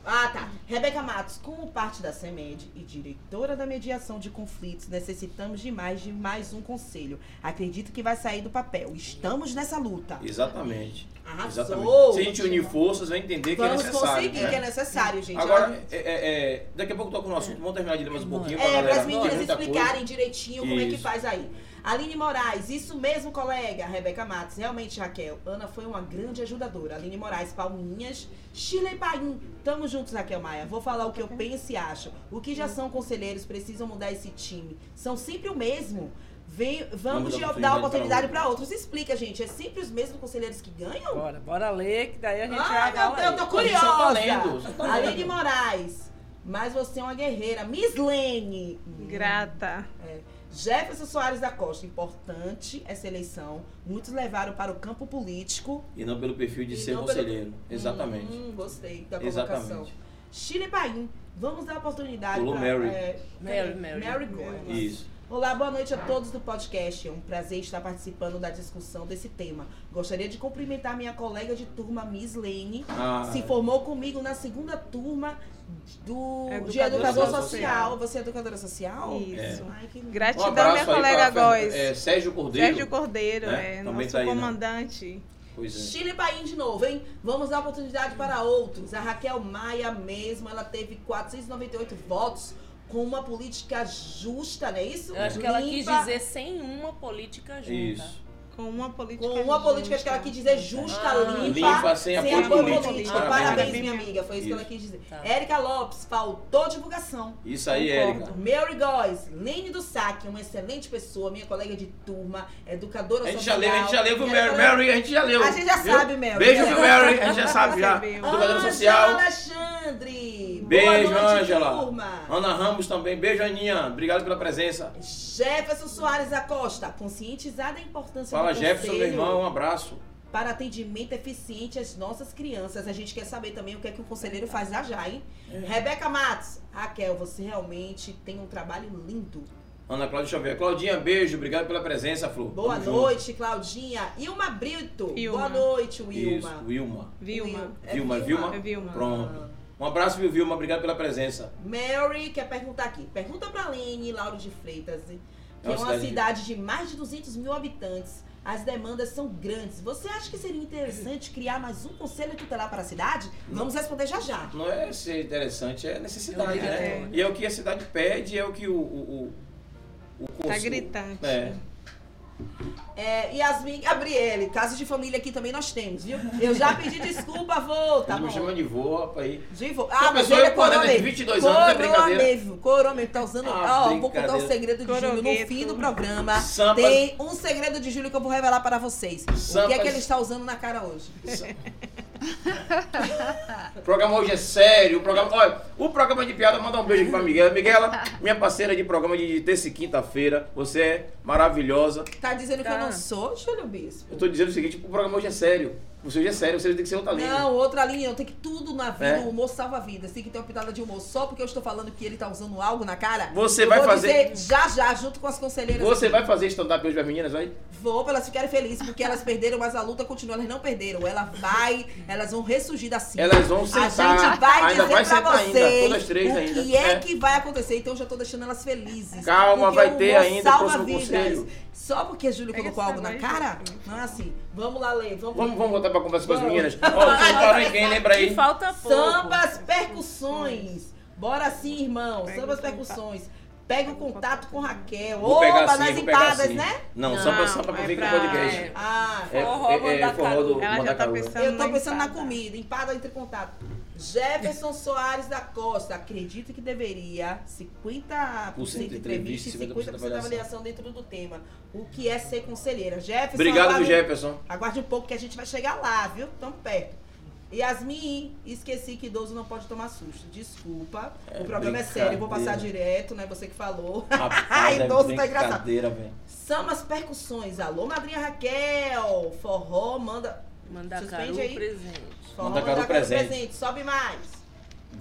Ah, tá. Rebeca Matos, como parte da CEMED e diretora da mediação de conflitos, necessitamos de mais de mais um conselho. Acredito que vai sair do papel. Estamos nessa luta. Exatamente. Arrasou. Exatamente. Se a gente unir forças, vai entender que Vamos é necessário. conseguir, né? que é necessário, gente. Agora, é, é, é, daqui a pouco toca no assunto, vamos terminar de ler mais um pouquinho É, galera. para as meninas explicarem coisa. direitinho como é que Isso. faz aí. Aline Moraes, isso mesmo, colega. Rebeca Matos, realmente, Raquel. Ana foi uma grande ajudadora. Aline Moraes, Palminhas. Chile Paim. Tamo juntos, Raquel Maia. Vou falar o que eu penso e acho. O que já são conselheiros precisam mudar esse time. São sempre o mesmo. Vem, vamos dar dar oportunidade para outros. Explica, gente. É sempre os mesmos conselheiros que ganham? Bora, bora ler, que daí a gente Ah, vai meu Deus, eu tô tá lendo, curiosa. só tá Aline lendo. Moraes. Mas você é uma guerreira. Miss Lene. Grata. É. Jefferson Soares da Costa, importante essa eleição. Muitos levaram para o campo político. E não pelo perfil de ser não pelo- conselheiro. Exatamente. Hum, gostei da colocação. Exatamente. Chile Paim, vamos dar oportunidade Pulou para Mary. É, Mary, Mary, Mary. Gomes. Isso. Olá, boa noite a todos do podcast. É um prazer estar participando da discussão desse tema. Gostaria de cumprimentar minha colega de turma, Miss Lane. Ah, Se formou comigo na segunda turma do, de Educadora educador social. social. Você é educadora social? Isso. Ai, que lindo. um Gratidão, abraço minha colega Góes. é, Sérgio Cordeiro. Sérgio Cordeiro, né? é, Também nosso tá aí, né? comandante. Pois é. Chile Paim de novo, hein? Vamos dar oportunidade para outros. A Raquel Maia mesmo, ela teve 498 votos com uma política justa, não é isso? Eu acho que ela quis Limpa, dizer sem uma política junta. Isso. Com uma política Com uma política, acho que ela quis dizer justa, Ah, limpa, limpa, sem apoio político. Parabéns, Parabéns, minha amiga. Foi isso, que Isso. ela quis dizer. Tá. Érica Lopes, faltou divulgação. Isso aí. Érica. Mary Góes, Lene do Saque, uma excelente pessoa, minha colega de turma, educadora A gente já social. leu, a gente já leu, viu, Mary? Mary, a gente já leu. A gente já viu? sabe, Mary. Beijo, viu, Mary? A gente já sabe já. Educadora social. Alexandre. Beijo, Ângela. Ana Ramos também. Beijo, Aninha. Obrigado pela presença. Jefferson Soares Acosta, conscientizada da importância Fala, do Jefferson, meu irmão. Um abraço. para atendimento eficiente às nossas crianças. A gente quer saber também o que é que o conselheiro faz já já, hein? Rebeca Matos, Raquel, você realmente tem um trabalho lindo. Ana Cláudia Xavier. Claudinha, beijo. Obrigado pela presença, Flor. Boa junto. noite, Claudinha. Ilma Brito. Ilma. Boa noite, Isso, Wilma. Wilma. Vilma. É Vilma, Vilma? É Vilma. Pronto. Um abraço, viu, Vilma? Obrigado pela presença. Mary quer perguntar aqui. Pergunta pra Lene Lauro de Freitas, que É é uma uma cidade- cidade de mais de 200 mil habitantes. As demandas são grandes. Você acha que seria interessante criar mais um conselho tutelar para a cidade? Vamos responder já já. Não é ser interessante, é necessidade, né? Obrigatório. E é o que a cidade pede, é o que o. o, o, o Tá gritante. É. É, Yasmin Gabriele, caso de família aqui também nós temos, viu? Eu já pedi desculpa, vô, tá bom. chama de vô, aí. De vô. Ah, mas pessoa ele é com 40, coroa mesmo. 22 anos, não é Coroa brincadeira. mesmo, coroa mesmo. Tá usando... Ah, Ó, vou contar um segredo de Júlio no fim do programa. Sampas- Tem um segredo de Júlio que eu vou revelar para vocês. O que é que ele está usando na cara hoje? O programa hoje é sério. O programa, olha, o programa de piada, manda um beijo aqui pra Miguela. Miguela, minha parceira de programa de terça e quinta-feira. Você é maravilhosa. Tá dizendo que eu Tá. não sou, Júlio Bispo? Eu tô dizendo o seguinte: o programa hoje é sério. Você hoje é sério, você tem que ser outra linha. Não, outra linha, tem que tudo na vida, É. o humor salva vidas. Tem que ter uma pitada de humor. Só porque eu estou falando que ele tá usando algo na cara. Você eu vai vou fazer- dizer já já, junto com as conselheiras. Você vai fazer stand-up hoje para as meninas, vai? Vou pra elas ficarem felizes, porque elas perderam, mas a luta continua, elas não perderam. Ela vai, elas vão ressurgir da cinza. Elas vão A sentar. gente vai ainda dizer vai pra sentar vocês ainda, todas três o ainda. que é, É. que vai acontecer. Então eu já tô deixando elas felizes. Calma, vai o ter ainda o próximo vidas. conselho. Só porque Júlio colocou algo na cara? Não é assim. Vamos lá, Lê. Vamos, Vamos, vamos voltar pra conversa com as meninas. Ó, vocês pararam em quem? Lembra aí? E falta pouco. Sambas percussões. Bora sim, irmão. Sambas o percussões. Pega o contato com Raquel. Vou pegar Opa, sim, nas vou pegar empadas, sim. né? Não, Não, samba, samba pra é vir com o pra- podcast. é. Ah, É, Forró, é, é, forró do Ela já tá pensando Eu tô na pensando na empada. comida, empada entre contato. Jefferson Soares da Costa, acredito que deveria 50% de entrevista e 50% da avaliação dentro do tema. O que é ser conselheira? Jefferson, Obrigado, aguarde, Jefferson. aguarde um pouco que a gente vai chegar lá, viu? Tamo perto. Yasmin, esqueci que idoso não pode tomar susto. Desculpa. É o programa é sério, eu vou passar direto, né? Você que falou. Rapaz, é idoso tá engraçado. velho. Samas Percussões. Alô, madrinha Raquel. Forró, manda. Suspende aí. presente. Forró, Mandacaru Mandacaru presente. Sobe mais.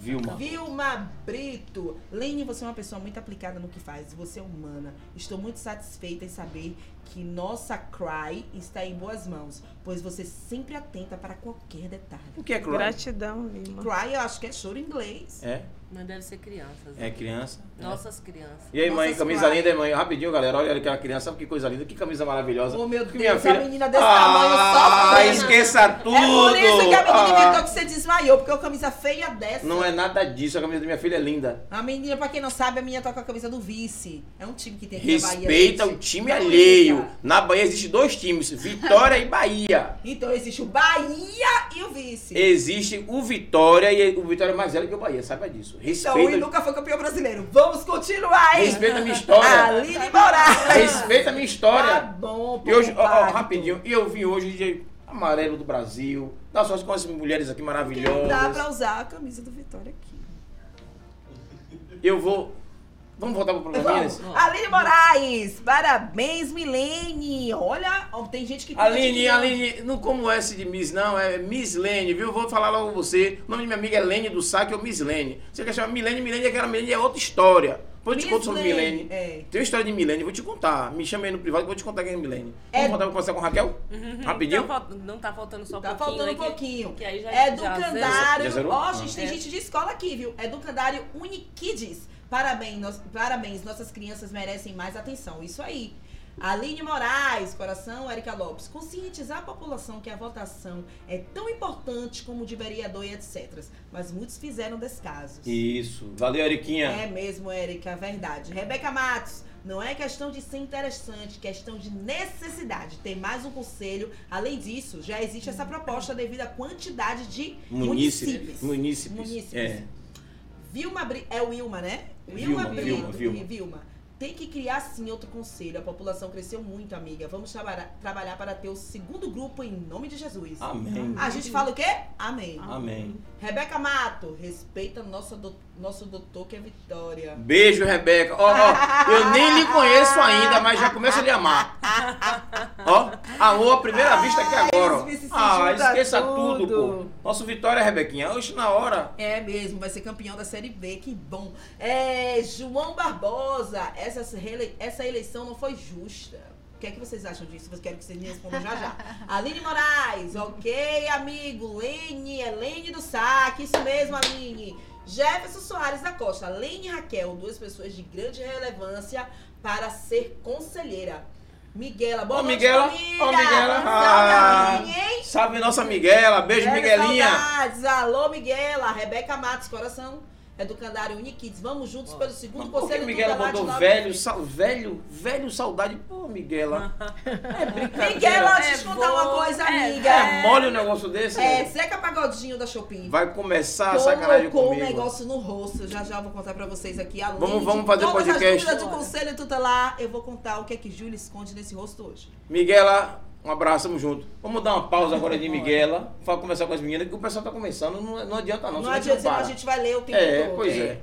Vilma. Vilma Brito. Lene, você é uma pessoa muito aplicada no que faz. Você é humana. Estou muito satisfeita em saber que nossa Cry está em boas mãos, pois você sempre atenta para qualquer detalhe. O que é cry? Gratidão, Lima. Cry, eu acho que é choro em inglês. É? Mas deve ser crianças. É criança. Nossas crianças. E aí, mãe, Nossas camisa cry. linda, mãe? Rapidinho, galera. Olha aquela criança, sabe que coisa linda, que camisa maravilhosa. Oh, meu Que Deus, a menina desse ah, tamanho só pena. esqueça tudo. É por isso que a menina Ah, inventou que você desmaiou, porque uma camisa feia dessa. Não é nada disso, a camisa da minha filha é linda. A menina, pra quem não sabe, a menina toca a camisa do vice. É um time que tem aqui na Bahia. Respeita o time alheio. Na Bahia existe dois times, Vitória e Bahia. Então existe o Bahia e o vice. Existe o Vitória e o Vitória é mais velho que o Bahia, saiba disso. Então, Respeita, e nunca foi campeão brasileiro. Vamos continuar aí. respeita a minha história. Aline Moraes. Respeita a minha Tá história. bom, E hoje, ó, ó, rapidinho, e eu vim hoje de amarelo do Brasil. Dá sorte com essas mulheres aqui Porque não dá maravilhosas. pra usar a camisa do Vitória aqui. Eu vou. Vamos voltar pro programa? Aline Moraes, parabéns, Milene. Olha, tem gente que... Aline, Aline, não como S de Miss, não, é Miss Lene, viu? Vou falar logo com você. O nome da minha amiga é Lene do Saque ou Miss Lene. Você quer chamar Milene, Milene, aquela Milene é outra história. Depois eu te conto sobre Lene, Milene. é. Tem uma história de Milene, vou te contar. Me chama aí no privado que vou te contar quem é Milene. É- Vamos voltar pra conversar com a Raquel? Rapidinho? Não, fal- não tá faltando só um Tá pouquinho. faltando um né, que- pouquinho. Que aí já, É do já Candário. Ó, gente, tem É. gente de escola aqui, viu? É do Candário Unikids. Parabéns, nós- parabéns, nossas crianças merecem mais atenção. Isso aí. Aline Moraes, coração, Érica Lopes. Conscientizar a população que a votação é tão importante como de vereador e etc. Mas muitos fizeram descasos. Isso. Valeu, Eriquinha. É mesmo, Érica, é verdade. Rebeca Matos, não é questão de ser interessante, questão de necessidade. Ter mais um conselho. Além disso, já existe essa proposta devido à quantidade de Munícipes. municípios. Munícipes. Munícipes. É. Vilma. É o Wilma, né? Vilma, Vilma, Vilma. Vilma. Tem que criar sim outro conselho. A população cresceu muito, amiga. Vamos trabalhar, trabalhar para ter o segundo grupo em nome de Jesus. Amém. A gente fala o quê? Amém. Amém. Rebeca Mato, respeita nosso, do- nosso doutor que é Vitória. Beijo, Rebeca. Ó, ó, eu nem lhe conheço ainda, mas já começo a lhe amar. Ó, Alô, a primeira vista aqui agora. ó. Ah, esqueça tudo, tudo. pô. Nosso Vitória, Rebequinha. Hoje na hora. É mesmo, vai ser campeão da Série B, que bom. É, João Barbosa, essa, essa eleição não foi justa. O que é que vocês acham disso? Eu quero que vocês me respondam já já. Aline Moraes, ok, amigo. Lene, é Lene do Saque, isso mesmo, Aline. Jefferson Soares da Costa, Lene e Raquel, duas pessoas de grande relevância para ser conselheira. Miguela, boa Ó, noite, Miguela. família. Ó, Miguela. Salve, Ah, hein? salve nossa Miguela. Beijo, Miguelinha. Saudades. Alô, Miguela. Rebeca Matos, coração é do Candário Unikids. Vamos juntos pelo segundo Mas por que conselho Miguela de botou Nova velho, sal, velho, velho saudade? Pô, Miguela. É brincadeira. Miguela, deixa eu É te contar uma coisa, é, amiga. É mole um negócio desse? É, né? Zeca Pagodinho da Shopee. Vai começar a sacanagem Colocou um comigo. negócio no rosto. Já já vou contar pra vocês aqui. Além Vamos- de vamos fazer todas podcast. as dúvidas do conselho tutelar, eu vou contar o que é que Júlia esconde nesse rosto hoje. Miguela, um abraço, tamo junto. Vamos dar uma pausa agora de Miguela. Pra conversar com as meninas, que o pessoal tá começando. Não, não adianta não. Não, senão a gente adianta, senão para. a gente vai ler o tempo É, todo. pois é.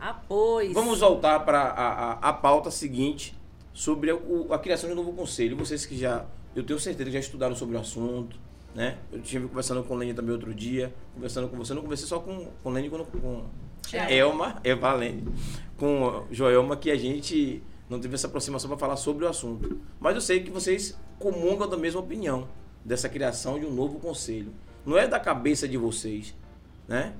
Ah, pois. Vamos voltar para a, a, a pauta seguinte sobre o- a criação de um novo conselho. Vocês que já, eu tenho certeza que já estudaram sobre o assunto, né? Eu estive conversando com o Lene também outro dia, conversando com você, não conversei só com com o Lene, com, com Tiago. Elma, Eva Lene, com Joelma, que a gente não teve essa aproximação para falar sobre o assunto. Mas eu sei que vocês comungam da mesma opinião dessa criação de um novo conselho. Não é da cabeça de vocês, né?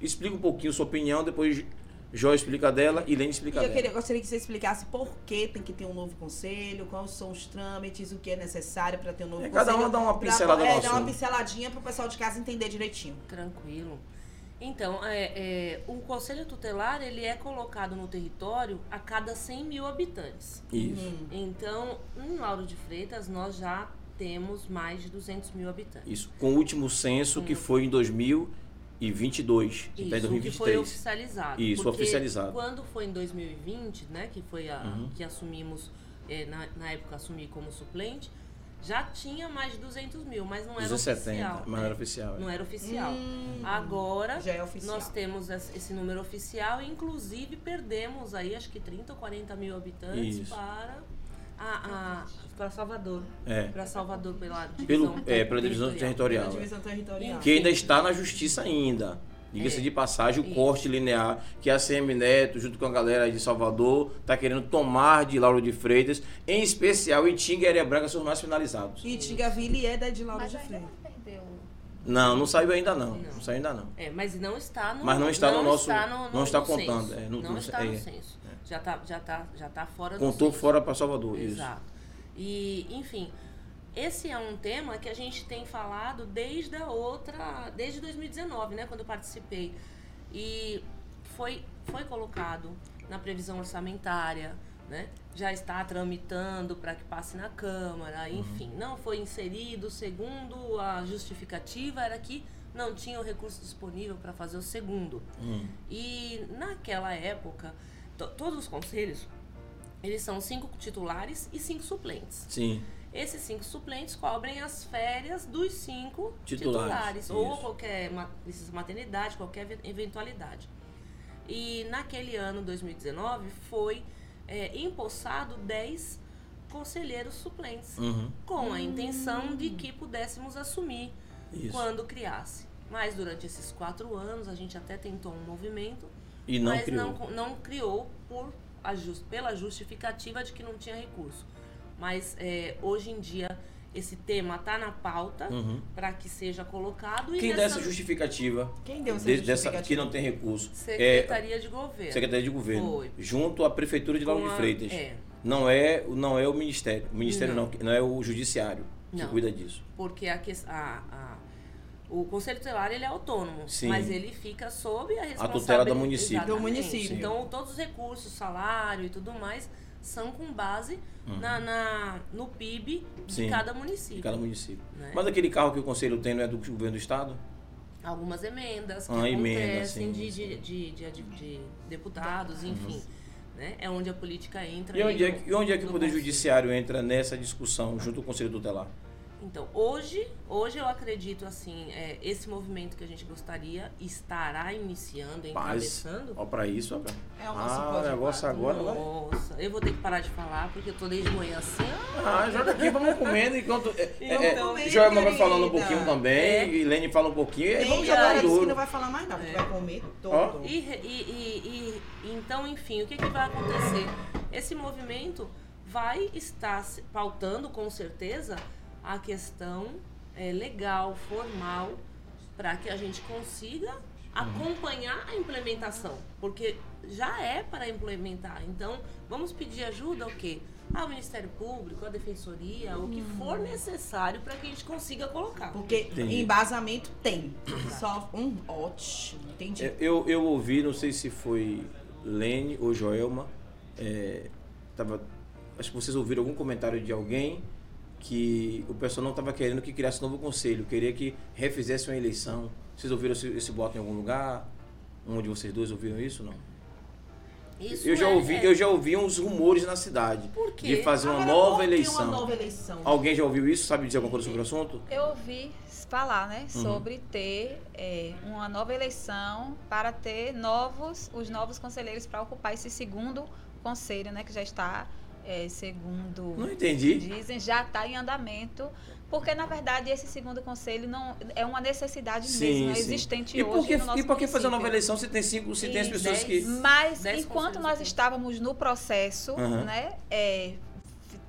Explica um pouquinho sua opinião, depois Jó explica dela e Lene explica E eu dela. queria, gostaria que você explicasse por que tem que ter um novo conselho, quais são os trâmites, o que é necessário para ter um novo É, conselho. cada uma dá uma pra- pincelada no é, dá uma pinceladinha pro pessoal de casa entender direitinho. Tranquilo. Então, é, é, o Conselho Tutelar, ele é colocado no território a cada 100 mil habitantes. Isso. Hum. Então, em Lauro de Freitas, nós já temos mais de 200 mil habitantes. Isso. Com o último censo que foi em 2022, que está em Isso, que foi 2023. oficializado. Isso, Porque oficializado. Quando foi em 2020, né, que foi a Uhum. que assumimos, eh, na, na época assumi como suplente, já tinha mais de 200 mil, mas não era 270, oficial. mas não né? era oficial. é. Não era oficial. Hum. Agora, Já é oficial. nós temos esse número oficial e, inclusive, perdemos aí, acho que 30 ou 40 mil habitantes Isso. para, a, a- para Salvador. É. Para Salvador pela divisão Pelo, é, pela divisão territorial. Pela divisão territorial. Que ainda está na justiça ainda. Diga-se É. de passagem, o Isso. corte linear que a CM Neto, junto com a galera de Salvador, está querendo tomar de Lauro de Freitas, em especial Itinga e Areia Branca são os mais finalizados. E Tigaville é da de Lauro Mas de Freitas. não perdeu. Não, não saiu ainda não. Não, Não. saiu ainda não. É, mas não está no Mas não está no nosso- está no- não no- está no contando, censo. é, no- não no- está no é, censo. Já está já tá, já tá fora do Contou fora para Salvador. Isso. Exato. E, enfim, esse é um tema que a gente tem falado desde a outra, desde 2019, né, quando eu participei. E foi, foi colocado na previsão orçamentária, né? Já está tramitando para que passe na Câmara, enfim, não foi inserido, segundo a justificativa era que não tinha o recurso disponível para fazer o segundo. Hum. E naquela época, to- todos os conselhos, eles são cinco titulares e cinco suplentes. Sim. Esses cinco suplentes cobrem as férias dos cinco Titulares, titulares, ou qualquer maternidade, qualquer ev- eventualidade. E naquele ano, 2019, foi é, empossado 10 conselheiros suplentes, Uhum. com a intenção de que pudéssemos assumir Isso. quando criasse. Mas durante esses quatro anos, a gente até tentou um movimento, E não mas criou. Não, não criou por pela justificativa de que não tinha recurso. Mas é, hoje em dia esse tema está na pauta Uhum. para que seja colocado e Quem dá nessa essa justificativa Quem deu essa de- dessa justificativa? que não tem recurso? Secretaria de Governo. É, Secretaria de Governo. Foi. Junto à Prefeitura de Lauro Com de a- Freitas. É, Não é, não é o Ministério. O Ministério não, Não. não, é o Judiciário que Não. cuida disso. porque a, a, a- o Conselho Tutelar ele é autônomo, Sim. mas ele fica sob a responsabilidade tutela do município. Do município. Então todos os recursos, salário e tudo mais são com base na, na- no PIB de Uhum. Sim. cada município. De cada município. Né? Mas aquele carro que o Conselho tem não é do governo do Estado? algumas emendas que Ah, emenda, acontecem sim, de, de, de, de- de deputados, enfim. Né? É onde a política entra. E onde é que, e onde é que o Poder. Judiciário entra nessa discussão junto ao Conselho Tutelar? Então, hoje, hoje eu acredito assim, é, esse movimento que a gente gostaria estará iniciando, Paz. encabeçando. Ó, pra isso, ó. É o nosso Ah, negócio agora vai. Nossa, eu vou ter que parar de falar porque eu tô desde manhã assim. ó. Ah, joga aqui, vamos comendo enquanto. É, é, Então, é, Joelma vai falando um pouquinho também, É. e Lene fala um pouquinho, e vamos jogar disse que duro. não vai falar mais nada, porque É. vai comer todo. E, e- e- e- então, enfim, o que, que vai acontecer? Esse movimento vai estar pautando, com certeza, a questão é, legal, formal, para que a gente consiga acompanhar a implementação. Porque já é para implementar. Então, vamos pedir ajuda ao quê? Ao Ministério Público, à Defensoria, o que for necessário para que a gente consiga colocar. Porque Entendi. embasamento tem. Só um ótimo, entendi. É, Eu, eu ouvi, não sei se foi Lene ou Joelma, é, tava, acho que vocês ouviram algum comentário de alguém que o pessoal não estava querendo que criasse um novo conselho, queria que refizesse uma eleição. Vocês ouviram esse, esse voto em algum lugar? Um de vocês dois ouviram isso não? Isso Eu já é- ouvi, é- eu já ouvi uns rumores na cidade Por quê? de fazer uma nova eleição. Uma nova eleição. Alguém já ouviu isso? Sabe dizer alguma coisa sobre o assunto? Eu ouvi falar, né, Uhum. sobre ter é, uma nova eleição para ter novos, os novos conselheiros para ocupar esse segundo conselho, né, que já está, é, segundo Não entendi. dizem, já está em andamento, porque na verdade esse segundo conselho não é uma necessidade mesmo, é existente E hoje por que, no nosso e por que fazer uma nova eleição se tem cinco, se tem as pessoas dez- que Mas Dez enquanto nós estávamos no processo, Aham. né, é,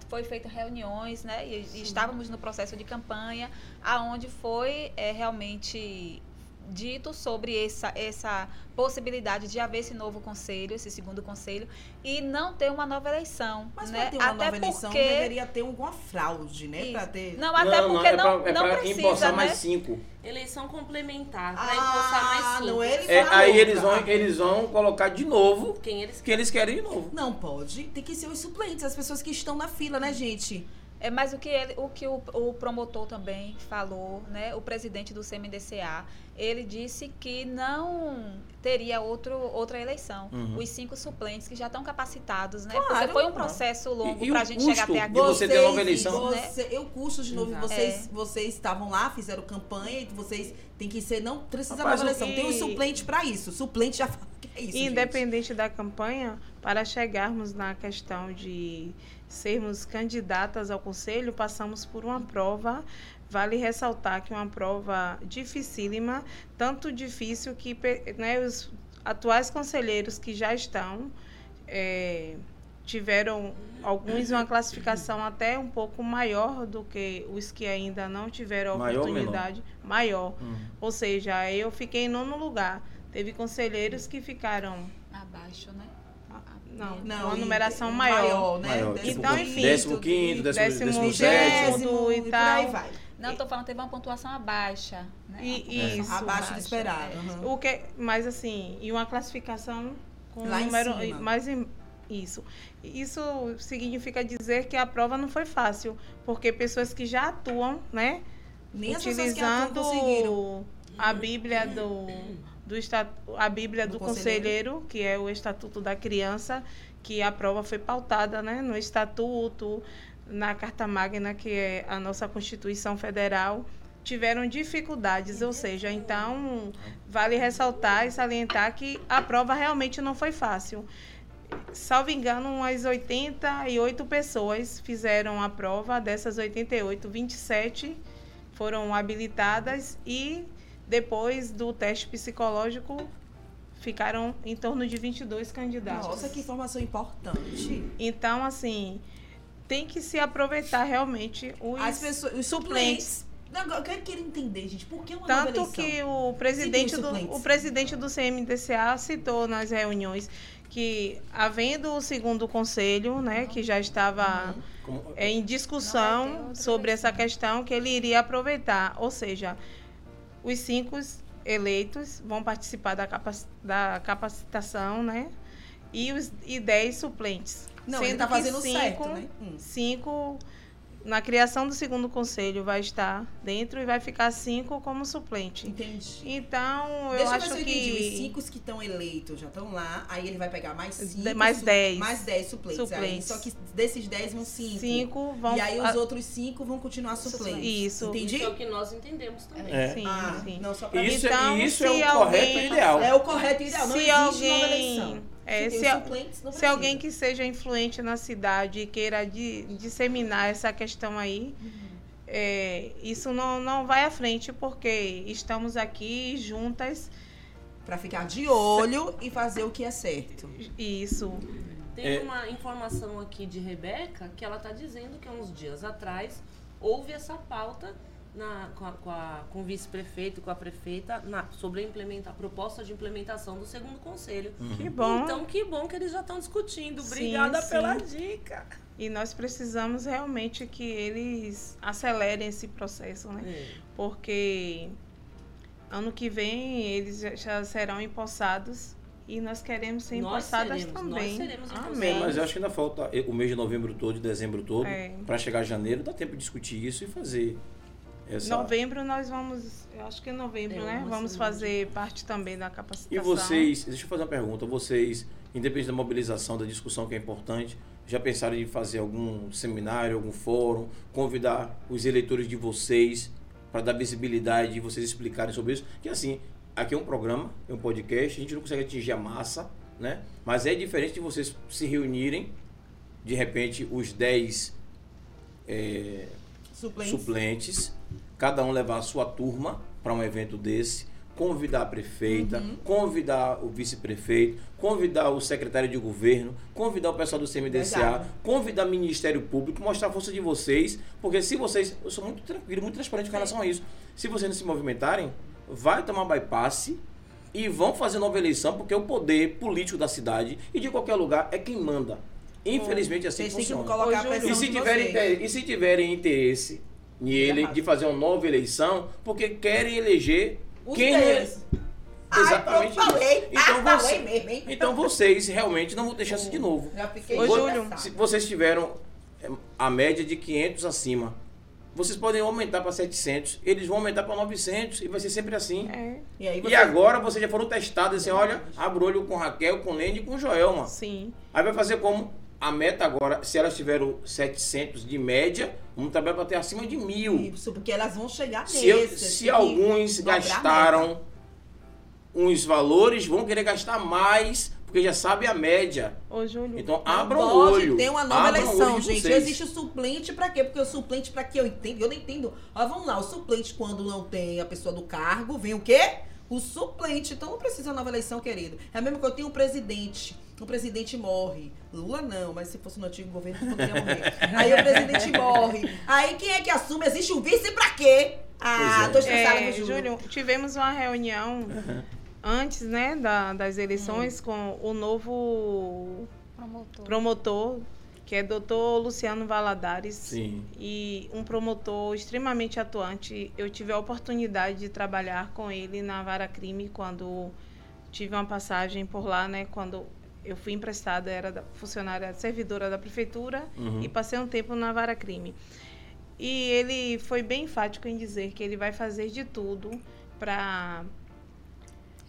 foi feita reuniões, né, e, e estávamos no processo de campanha, aonde foi é, realmente dito sobre essa, essa possibilidade de haver esse novo conselho, esse segundo conselho, e não ter uma nova eleição, Mas né? pra ter uma até nova eleição porque deveria ter alguma fraude, né? Pra ter... não, até porque é não, pra, é não pra precisa, empossar né? mais cinco. Eleição complementar, para empossar mais Ah, cinco. não, ele É, aí eles vão, eles vão colocar de novo Quem eles que eles querem de novo. Não pode. Tem que ser os suplentes, as pessoas que estão na fila, né, gente? É, mas o que, ele, o, que o, o promotor também falou, né, o presidente do CMDCA, ele disse que não teria outro, outra eleição. Uhum. Os cinco suplentes que já estão capacitados, né? Claro. Porque foi um processo longo E- e para o a gente chegar até aqui. de você ter nova eleição? Você, eu custo de novo. Exato. Vocês, É. vocês estavam lá, fizeram campanha e vocês têm que ser. Não precisa Rapaz, nova o eleição. que- Tem um suplente pra isso. Suplente já fala que é isso. gente. Independente da campanha, para chegarmos na questão de sermos candidatas ao conselho, passamos por uma prova. Vale ressaltar que é uma prova dificílima, tanto difícil que né, os atuais conselheiros que já estão eh, tiveram alguns uma classificação até um pouco maior do que os que ainda não tiveram a Maior oportunidade maior. Uhum. Ou seja, eu fiquei em nono lugar. Teve conselheiros que ficaram Abaixo, né? Não, Não, uma e- numeração maior. né? Maior, Décimo Então, enfim, Décimo quinto, décimo, décimo décimo sétimo. sétimo. e e por tal. aí vai. Não, estou falando, teve uma pontuação abaixo. Né? E- Uma isso. Abaixo do baixa, esperado. é. aham. O que, mas assim, e uma classificação com Lá em número cima. mais em- isso. Isso significa dizer que a prova não foi fácil, porque pessoas que já atuam, né, Nem as pessoas que atuam utilizando conseguiram. a Bíblia do, do a Bíblia Do do, conselheiro. conselheiro, que é o Estatuto da Criança, que a prova foi pautada, né, no estatuto, na Carta Magna, que é a nossa Constituição Federal, tiveram dificuldades, ou seja, então vale ressaltar e salientar que a prova realmente não foi fácil. Salvo engano, umas 88 pessoas fizeram a prova, dessas 88, 27 foram habilitadas e depois do teste psicológico ficaram em torno de 22 candidatos. Nossa, que informação importante. Então, assim, tem que se aproveitar realmente os As pessoas, os suplentes. Eu quero querer entender, gente, por que uma Tanto que o presidente, do, o presidente do CMDCA citou nas reuniões que, havendo o segundo conselho, né, que já estava Como- é, em discussão outra sobre essa questão, que ele iria aproveitar. Ou seja, os cinco eleitos vão participar da, capac- da capacitação, né? E os e dez suplentes. Não, Sendo ele tá fazendo cinco, certo, né? Hum. Cinco na criação do segundo conselho vai estar dentro e vai ficar cinco como suplente. Entendi. Então, eu Deixa eu ver acho eu entendi. Os que cinco que estão eleitos já estão lá. Aí ele vai pegar mais cinco. De- mais su- dez. Mais dez suplentes. Aí, Suplentes. só que desses dez vão cinco. cinco vão E aí os a- outros cinco vão continuar suplentes. Isso. Entendi? Isso é o que nós entendemos também. É. Sim, Ah, sim. não, só pra mim. Isso, Então, isso é o correto alguém- e ideal. É o correto e ideal. Não Se existe nova alguém- eleição. É, se se alguém que seja influente na cidade e queira di- disseminar essa questão aí, é, isso não, não vai à frente, porque estamos aqui juntas Pra ficar de olho e fazer o que é certo. isso. Tem É. uma informação aqui de Rebeca que ela está dizendo que há uns dias atrás houve essa pauta na- com, a- com a- com o vice-prefeito, com a prefeita, na- sobre a, implementa, a proposta de implementação do segundo conselho. Que bom. Então, que bom que eles já estão discutindo. Sim, Obrigada sim. pela dica. E nós precisamos realmente que eles acelerem esse processo, né? É. Porque ano que vem eles já- serão empossados e nós queremos ser Nós empossadas seremos, também. nós seremos. Amém. Mas eu acho que ainda falta o mês de novembro todo, de dezembro todo, É. para chegar janeiro, dá tempo de discutir isso e fazer essa. Novembro nós vamos, eu acho que em novembro, É, né? uma Vamos fazer parte também da capacitação. E vocês, deixa eu fazer uma pergunta, vocês, independente da mobilização, da discussão que é importante, já pensaram em fazer algum seminário, algum fórum, convidar os eleitores de vocês para dar visibilidade e vocês explicarem sobre isso? Que assim, aqui é um programa, é um podcast, a gente não consegue atingir a massa, né? Mas é diferente de vocês se reunirem, de repente, os 10 é, Suplentes. suplentes, cada um levar a sua turma para um evento desse, convidar a prefeita, convidar o vice-prefeito, convidar o secretário de governo, convidar o pessoal do CMDCA, Legal. convidar o Ministério Público, mostrar a força de vocês, porque se vocês, eu sou muito tranquilo, muito transparente com relação a isso. Se vocês não se movimentarem, vai tomar bypass e vão fazer nova eleição, porque o poder político da cidade e de qualquer lugar é quem manda. Infelizmente assim Vocês têm que funciona. colocar a pressão E se, tiverem, e se tiverem interesse nele Errado. de fazer uma nova eleição, porque querem eleger Os quem deles. Ai, Exatamente pronto, falei. Então, ah, você- falei mesmo, hein? Então vocês realmente não vão ter chance de novo. Já fiquei Ô, Júlio. Se vocês tiveram é, a média de 500 acima, vocês podem aumentar para 700, eles vão aumentar para 900 e vai ser sempre assim. É, E aí E você... agora vocês já foram testados assim, olha, abre o olho com Raquel, com Lene e com Joelma. sim. Aí vai fazer como? A meta agora, se elas tiveram 700 de média, vamos trabalhar para ter acima de mil. Isso, porque elas vão chegar Se, eu- se tem alguns gastaram uns valores, vão querer gastar mais, porque já sabe a média. Ô, Júlio. Então Não abram o olho. ter uma nova eleição, gente. vocês. Existe o suplente pra quê? Porque o suplente pra quê? Eu entendo, eu não entendo. Ó, vamos lá, o suplente quando não tem a pessoa do cargo, vem o quê? O suplente. Então não precisa de nova eleição, querido. É mesmo que eu tenho um presidente. O presidente morre. Lula não, mas se fosse no antigo governo, poderia morrer. Aí o presidente morre. Aí quem é que assume? Existe o vice pra quê? Ah, é. tô estressada É, com o Júlio. Tivemos uma reunião antes, né, da- das eleições com o novo Promotor. promotor, que é doutor Luciano Valadares. Sim. E um promotor extremamente atuante. Eu tive a oportunidade de trabalhar com ele na Vara Crime quando tive uma passagem por lá, né? Quando eu fui emprestada, era funcionária servidora da prefeitura Uhum. e passei um tempo na Vara Crime. E ele foi bem enfático em dizer que ele vai fazer de tudo para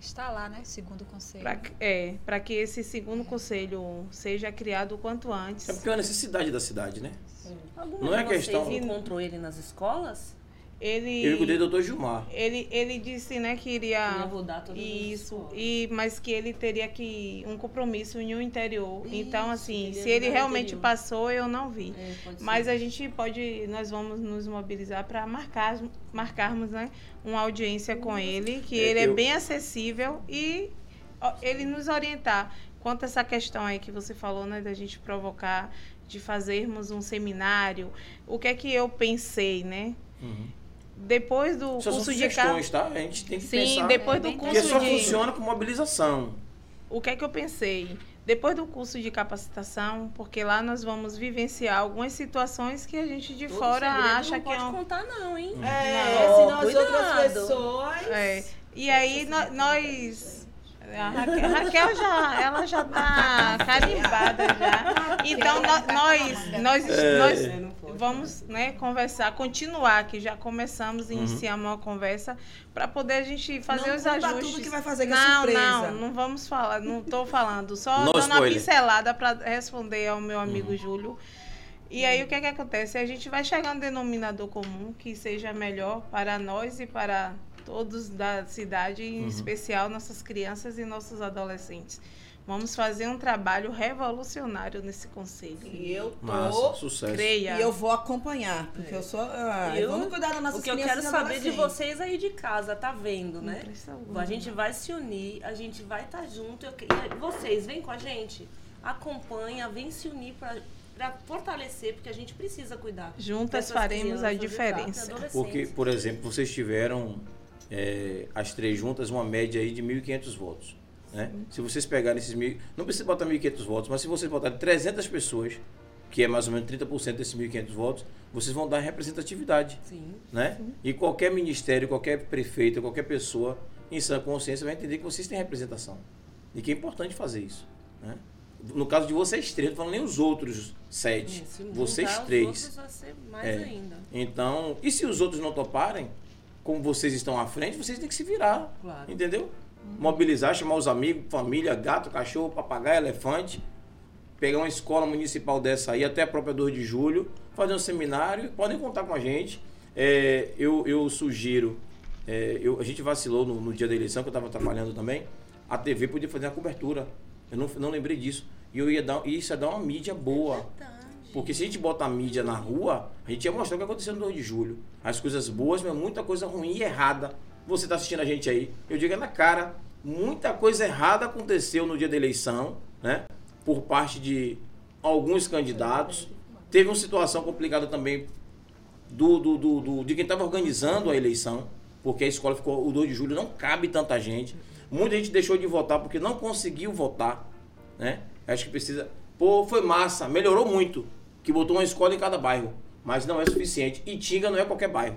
Está lá, né? Segundo conselho. Pra, é, para que esse segundo conselho seja criado o quanto antes. É porque é uma necessidade da cidade, né? Alguma Não é de vocês questão- encontrou ele nas escolas? Ele, Eu cuidei do doutor Gilmar. ele, ele disse, né, que iria Ia rodar todas as isso, e mas que ele teria que um compromisso em um interior. então, Isso, assim, ele se ele realmente interior. passou, eu não vi. É, Mas ser. a gente pode, nós vamos nos mobilizar para marcar, marcarmos, né, uma audiência com ele, que É, ele é eu- bem acessível e ó, ele nos orientar quanto a essa questão aí que você falou, né, da gente provocar, de fazermos um seminário. O que é que eu pensei, né? Uhum. Depois do curso de sugestões, tá? A gente tem que Sim, pensar. depois É, do bem Porque curso só de funciona com mobilização. o que é que eu pensei? Depois do curso de capacitação, porque lá nós vamos vivenciar algumas situações que a gente de Todo fora acha não que pode é um... contar não, hein? É, Não, senão as cuidado. outras pessoas. É. E aí nó- nós a Raquel, a Raquel já ela já tá carimbada já. Então nó- nós nós É. nós vamos né, conversar, continuar, que já começamos, iniciamos uma conversa, para poder a gente fazer Não os ajustes. tudo que vai fazer, que é não, surpresa. não, não vamos falar, não estou falando, só No dando uma pincelada para responder ao meu amigo Uhum. Júlio. E aí o que é que acontece? A gente vai chegar a um denominador comum que seja melhor para nós e para todos da cidade, em Uhum. especial nossas crianças e nossos adolescentes. Vamos fazer um trabalho revolucionário nesse conselho. E eu tô. Massa, sucesso. Creia. E eu vou acompanhar, porque eu sou. ah, Eu- vamos cuidar das nossas O que eu quero saber de vocês aí de casa, tá vendo, né? A gente vai se unir, a gente vai estar junto. Eu, e vocês, vem com a gente. Acompanha, vem se unir pra, pra fortalecer, porque a gente precisa cuidar. Juntas faremos a diferença. Porque, por exemplo, vocês tiveram, é, as três juntas, uma média aí de 1.500 votos. Né? Se vocês pegarem esses mil. Não precisa botar 1.500 votos, mas se vocês botarem 300 pessoas, que é mais ou menos 30% desses 1.500 votos, vocês vão dar representatividade. Sim. Né? E qualquer ministério, qualquer prefeito, qualquer pessoa em sã consciência vai entender que vocês têm representação. E que é importante fazer isso. Né? No caso de vocês três, não falando nem os outros sete. Se juntar Vocês três. vai ser mais É. ainda. Então, e se os outros não toparem, como vocês estão à frente, vocês têm que se virar. Claro. Entendeu? Mobilizar, chamar os amigos, família, gato, cachorro, papagaio, elefante. Pegar uma escola municipal dessa aí, até a própria 2 de julho, fazer um seminário, podem contar com a gente. É, eu, eu sugiro, é, eu- a gente vacilou no, no dia da eleição, que eu estava trabalhando também, a TV podia fazer uma cobertura. Eu não, não lembrei disso. E eu ia dar, isso ia dar uma mídia boa. Porque se a gente bota a mídia na rua, a gente ia mostrar o que aconteceu no 2 de julho. As coisas boas, mas muita coisa ruim e errada. Você está assistindo a gente aí, eu digo é na cara, muita coisa errada aconteceu no dia da eleição, né? Por parte de alguns candidatos. Teve uma situação complicada também do, do, do, do- de quem estava organizando a eleição, porque a escola ficou, o 2 de julho não cabe tanta gente. Muita gente deixou de votar porque não conseguiu votar, né? Acho que precisa. Pô, foi massa, melhorou muito, que botou uma escola em cada bairro, mas não é suficiente. E Tinga não é qualquer bairro.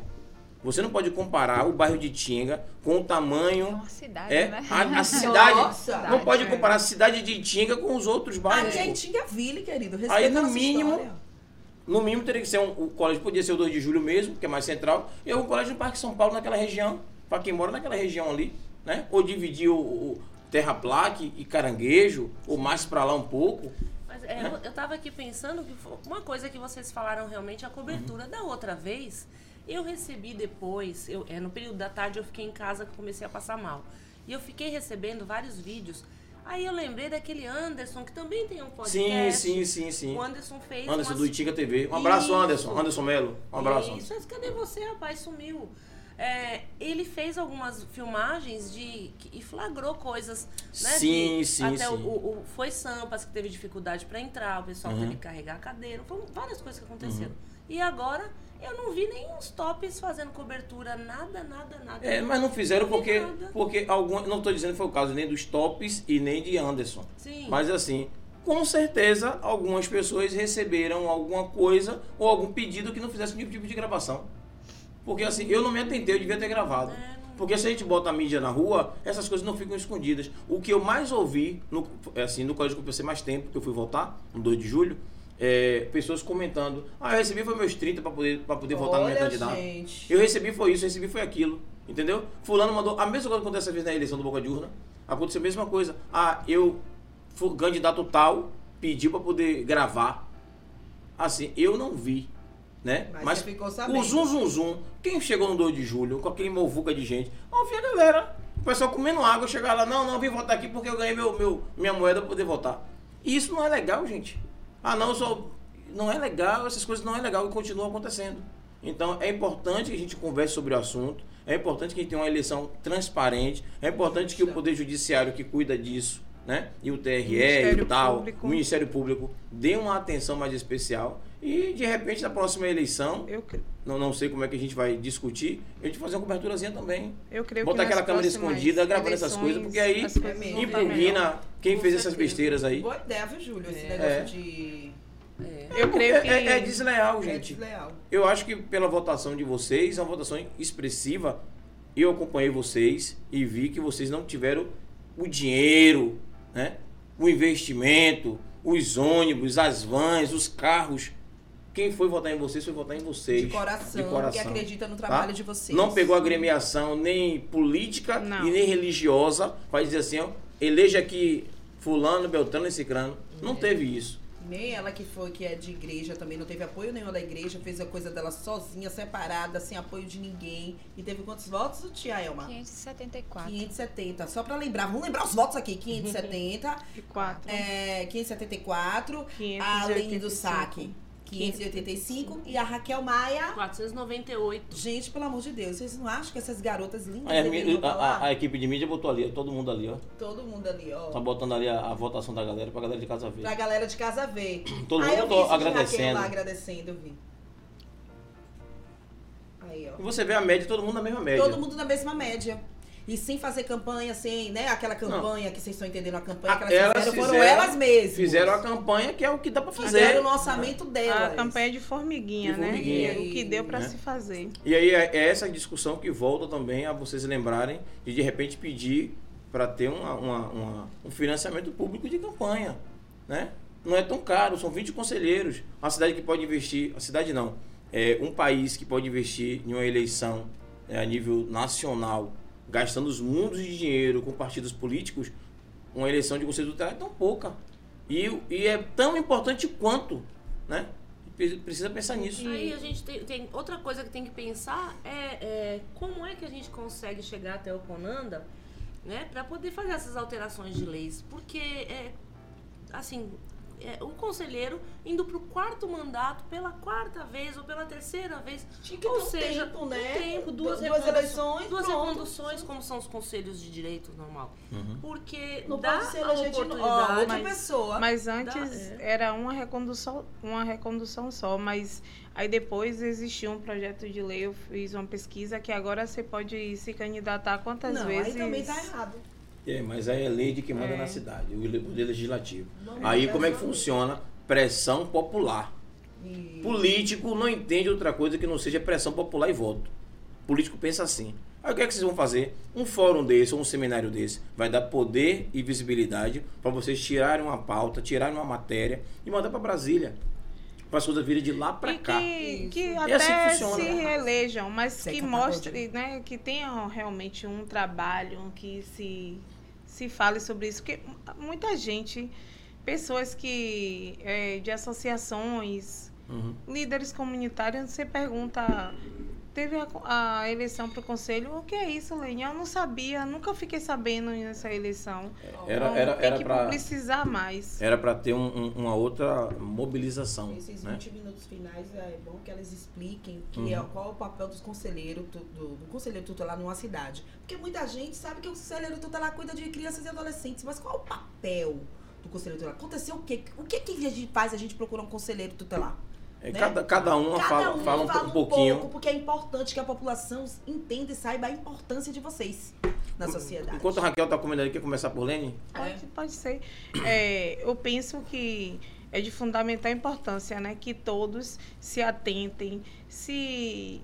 Você não pode comparar o bairro de Tinga com o É tamanho. uma cidade, É, né? a, a cidade. Nossa. não pode é. comparar a cidade de Tinga com os outros bairros. Aqui é pô. Tinga-Ville, querido. Respeita Aí, no mínimo, história. No mínimo teria que ser um, o colégio, podia ser o 2 de julho mesmo, que é mais central, e o colégio do Parque São Paulo naquela região, para quem mora naquela região ali, né? Ou dividir o, o Terra Plaque e Caranguejo, ou mais para lá um pouco. Mas é, eu, eu tava aqui pensando que uma coisa que vocês falaram realmente é a cobertura. Da outra vez, eu recebi depois, eu, é, no período da tarde eu fiquei em casa que comecei a passar mal. E eu fiquei recebendo vários vídeos. Aí eu lembrei daquele Anderson, que também tem um Sim, podcast. sim, sim, sim. O Anderson fez. Anderson umas- do Itinga TV. Um abraço, Isso. Anderson. Anderson Melo. Um abraço. Isso, mas cadê você, rapaz? Sumiu. É, ele fez algumas filmagens de e flagrou coisas, né? Sim, sim, Até sim. O, o- foi Sampas que teve dificuldade para entrar, o pessoal Uhum. teve que carregar a cadeira, foram várias coisas que aconteceram. E agora eu não vi nem os tops fazendo cobertura, nada, nada, nada. É, mas não fizeram Não porque, nada. porque algum, não estou dizendo que foi o caso nem dos tops e nem de Anderson. Sim. Mas assim, com certeza algumas pessoas receberam alguma coisa ou algum pedido que não fizesse nenhum tipo de gravação. Porque assim, eu não me atentei, eu devia ter gravado. É, Porque se a gente bota a mídia na rua, essas coisas não ficam escondidas. O que eu mais ouvi, no, assim, no colégio que eu passei mais tempo, que eu fui votar, no 2 de julho, é, pessoas comentando, ah, eu recebi foi meus 30 para poder, pra poder votar no meu candidato. gente. Eu recebi foi isso, eu recebi foi aquilo. Entendeu? Fulano mandou. A mesma coisa que acontece às vezes na eleição do Boca de Urna. Aconteceu a mesma coisa. Ah, eu, fu- candidato tal, pediu para poder gravar. Assim, eu não vi. Né? Mas você ficou sabendo. o zum zum zum, quem chegou no 2 de julho, com aquele movuca de gente, eu vi a galera, o pessoal comendo água, chegar lá, não, não, eu vim votar aqui porque eu ganhei meu, meu, minha moeda para poder votar. E isso não é legal, gente. Ah, não, sou. Não é legal, essas coisas não é legal e continuam acontecendo. Então é importante que a gente converse sobre o assunto, é importante que a gente tenha uma eleição transparente, é importante que o Poder Judiciário que cuida disso, né? E o TRE e tal, Público. o Ministério Público dê uma atenção mais especial. E de repente na próxima eleição, Eu, cre- não, não sei como é que a gente vai discutir, a gente fazer uma coberturazinha também. eu creio Botar aquela câmera escondida gravando essas coisas, porque aí impugna quem Com fez essas certeza. besteiras aí. Boa ideia, viu, Júlio? Esse É. negócio É. de. É. Eu creio que É, é desleal, É gente. desleal. Eu acho que pela votação de vocês, é uma votação expressiva. Eu acompanhei vocês e vi que vocês não tiveram o dinheiro, né? o investimento, os ônibus, as vans, os carros quem foi votar em vocês foi votar em vocês. De coração, De coração. que acredita no tá? trabalho de vocês. Não pegou agremiação nem política Não. e nem religiosa para dizer assim, ó, eleja aqui fulano, beltrano e cicrano. Não teve isso. Nem ela que foi, que é de igreja, também não teve apoio nenhum da igreja, fez a coisa dela sozinha, separada, sem apoio de ninguém. E teve quantos votos, tia Elma? 574. 570. Só pra lembrar, vamos lembrar os votos aqui. 570, E quatro. é, 574, a Aline do 585. Saque, 585 e a Raquel Maia. 498. Gente, pelo amor de Deus, vocês não acham que essas garotas lindas Aí a, a- a- equipe de mídia botou ali, todo mundo ali, ó. Todo mundo ali, ó. Tá botando ali a, a votação da galera pra galera de casa ver. Pra galera de casa ver. Todo Aí mundo eu vi agradecendo. Raquel lá agradecendo, eu vi. Aí, ó. E você vê a média, todo mundo na mesma média. Todo mundo na mesma média. E sem fazer campanha, sem, né? Aquela campanha que vocês estão entendendo, a campanha que elas, Elas fizeram, foram elas mesmas. Fizeram a campanha que é o que dá pra fazer. Fizeram no orçamento delas. A campanha de formiguinha, De né? formiguinha. E é o que deu pra Né? se fazer. E aí é é essa discussão que volta também a vocês lembrarem de de repente pedir para ter uma, uma- uma- um financiamento público de campanha, né? Não é tão caro, são 20 conselheiros. Uma cidade que pode investir, a cidade não, é um país que pode investir em uma eleição é, a nível nacional, gastando os mundos de dinheiro com partidos políticos, uma eleição de conselho tutelar é tão pouca. E, e é tão importante quanto, né? Pre- Precisa pensar nisso. Aí a gente tem, tem- outra coisa que tem que pensar é, é como é que a gente consegue chegar até o Conanda, né, para poder fazer essas alterações de leis, porque é assim, é, o conselheiro indo para o quarto mandato pela quarta vez ou pela terceira vez, Tinha que ou ter um seja, tempo, né? um tempo, duas, Duas reconduções, eleições, duas reconduções, como são os conselhos de direito normal, Uhum. porque Não dá pode ser a eleger de novo. Ó, oportunidade. outra mas- pessoa. Mas antes é. era uma recondução, uma recondução só, mas aí depois existiu um projeto de lei, eu fiz uma pesquisa que agora você pode se candidatar quantas não, vezes. aí também tá errado. É, mas aí é lei de quem manda É. na cidade, o poder legislativo. Não, aí como é que funciona? Pressão popular. E- Político não entende outra coisa que não seja pressão popular e voto. Político pensa assim. Aí o que é que vocês vão fazer? Um fórum desse ou um seminário desse vai dar poder e visibilidade para vocês tirarem uma pauta, tirarem uma matéria e mandar para Brasília. Para as coisas virem de lá para E cá. que, que E até assim funciona. se reelejam, mas Sei que que tá mostre, né, que tenham realmente um trabalho, que se, se fale sobre isso. Porque muita gente, pessoas que é, de associações, Uhum. líderes comunitários, você pergunta. Teve a, a eleição para o conselho, o que é isso, Lênia? Eu não sabia, nunca fiquei sabendo nessa eleição. Era, Então, era, era que para publicizar mais. era para ter um- um- uma outra mobilização. Esses né? 20 minutos finais é bom que elas expliquem que Uhum. é, qual é o papel dos conselheiros do, do conselheiro tutelar numa cidade. Porque muita gente sabe que o conselheiro tutelar cuida de crianças e adolescentes, mas qual é o papel do conselheiro tutelar? Aconteceu o quê? O que, que a gente faz a gente procurar um conselheiro tutelar? É, né? cada, cada uma Cada fala, um fala um, fala um pouquinho. pouco, porque é importante que a população entenda e saiba a importância de vocês na sociedade. Enquanto a Raquel tá comendo ali, quer começar por Lene? Pode, pode ser. É, eu penso que é de fundamental importância, né? Que todos se atentem, se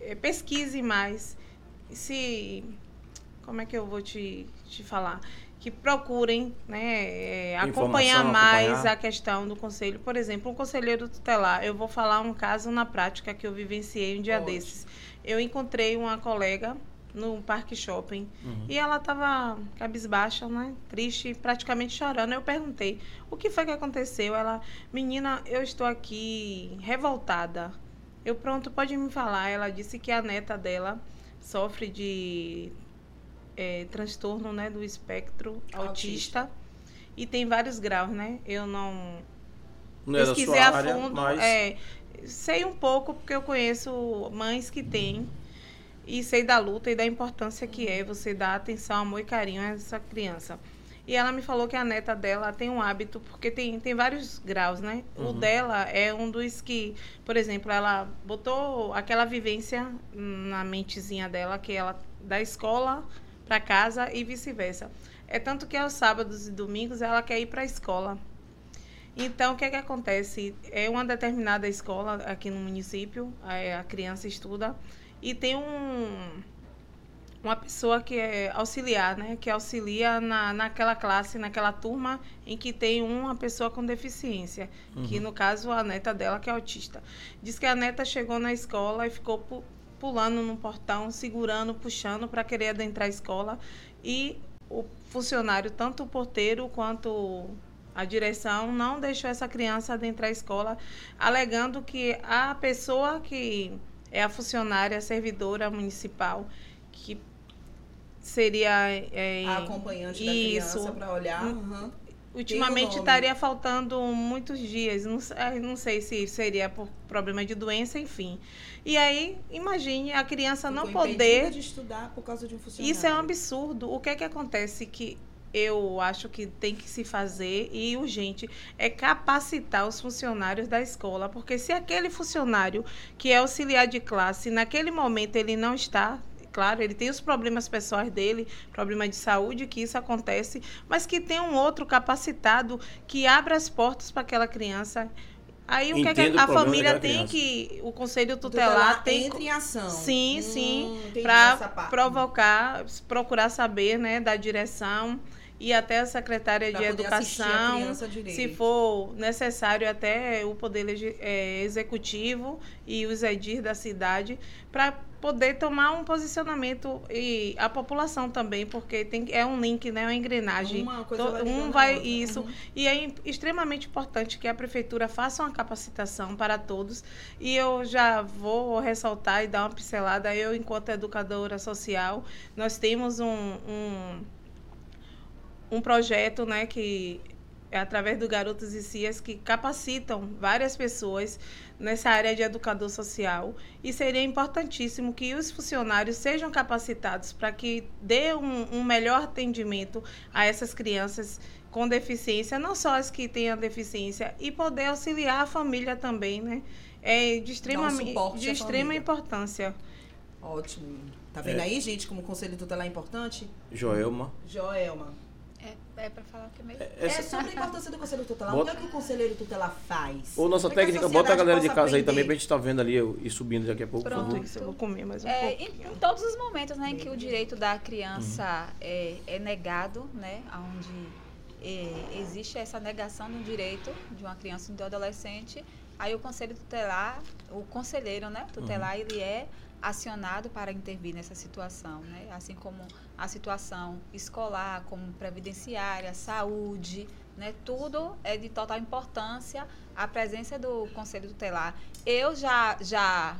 é, pesquisem mais, se como é que eu vou te, te falar? Que procurem né, é, acompanhar mais acompanhar. a questão do conselho. Por exemplo, um conselheiro tutelar. Eu vou falar um caso na prática que eu vivenciei um dia Pode. desses. Eu encontrei uma colega no Parque Shopping Uhum. e ela tava cabisbaixa, né? Triste, praticamente chorando. Eu perguntei: "O que foi que aconteceu?" Ela: "Menina, eu estou aqui revoltada." Eu: "Pronto, pode me falar." Ela disse que a neta dela sofre de eh, transtorno, né, do espectro autista. E tem vários graus, né? Eu não Não é pesquisei a área, fundo. mas É, sei um pouco, porque eu conheço mães que têm. E sei da luta e da importância que é você dar atenção, amor e carinho a essa criança. E ela me falou que a neta dela tem um hábito, porque tem, tem vários graus, né? O Uhum. dela é um dos que, por exemplo, ela botou aquela vivência na mentezinha dela, que ela da escola para casa e vice-versa. É tanto que aos sábados e domingos ela quer ir para a escola. Então, o que é que acontece? É uma determinada escola aqui no município, a, criança estuda, e tem um, uma pessoa que é auxiliar, né? Que auxilia na, naquela classe, naquela turma em que tem uma pessoa com deficiência, que no caso a neta dela que é autista. Diz que a neta chegou na escola e ficou pulando no portão, segurando, puxando para querer adentrar a escola e o funcionário, tanto o porteiro quanto a direção, não deixou essa criança adentrar a escola, alegando que a pessoa que é a funcionária, a servidora municipal, que seria é, A acompanhante da isso. criança pra olhar. Hum. Ultimamente estaria faltando muitos dias, não, sei- não sei se seria por problema de doença, enfim. E aí, imagine a criança não Ficou poder impedida de estudar por causa de um funcionário. isso é um absurdo. O que é que acontece que eu acho que tem que se fazer e urgente é capacitar os funcionários da escola, porque se aquele funcionário que é auxiliar de classe, naquele momento ele não está Claro, ele tem os problemas pessoais dele, problema de saúde, que isso acontece, mas que tem um outro capacitado que abra as portas para aquela criança. Aí o que, é que a família tem que. O conselho O tutelar tem. entra em ação. Sim, Hum, sim, para provocar, procurar saber, né, da direção e até a secretária Pra de poder assistir a educação, se for necessário até o poder eh, executivo e os edir da cidade para poder tomar um posicionamento e a população também, porque tem é um link, né, uma engrenagem. Uma coisa vai ligando um vai isso Uhum. e é extremamente importante que a prefeitura faça uma capacitação para todos. E eu já vou ressaltar e dar uma pincelada. Eu, enquanto educadora social, nós temos um, um, um projeto né, que é através do Garotos e Cias que capacitam várias pessoas nessa área de educador social e seria importantíssimo que os funcionários sejam capacitados para que dê um, um melhor atendimento a essas crianças com deficiência, não só as que tenham deficiência, e poder auxiliar a família também, né? É de extrema, suporte de extrema importância. Ótimo. Tá vendo É. aí, gente, como o conselho tutelar é importante? Joelma. Joelma. É, é pra falar o que mesmo? É sobre a importância do conselho tutelar. Bota- O que é que o conselheiro tutelar faz? Ô, nossa é técnica, sociedade bota a galera de casa aí também aprender? pra gente estar vendo ali eu- e subindo daqui a pouco, por Pronto. favor. Isso, eu vou comer mais um É, pouco. em, em todos os momentos né, em que o direito da criança é, é negado, né, onde é, existe essa negação do direito de uma criança e de um adolescente, aí o conselho tutelar, o conselheiro né, tutelar, ele é acionado para intervir nessa situação, né? assim como a situação escolar, como previdenciária, saúde, né? tudo é de total importância a presença do conselho tutelar. Eu já, já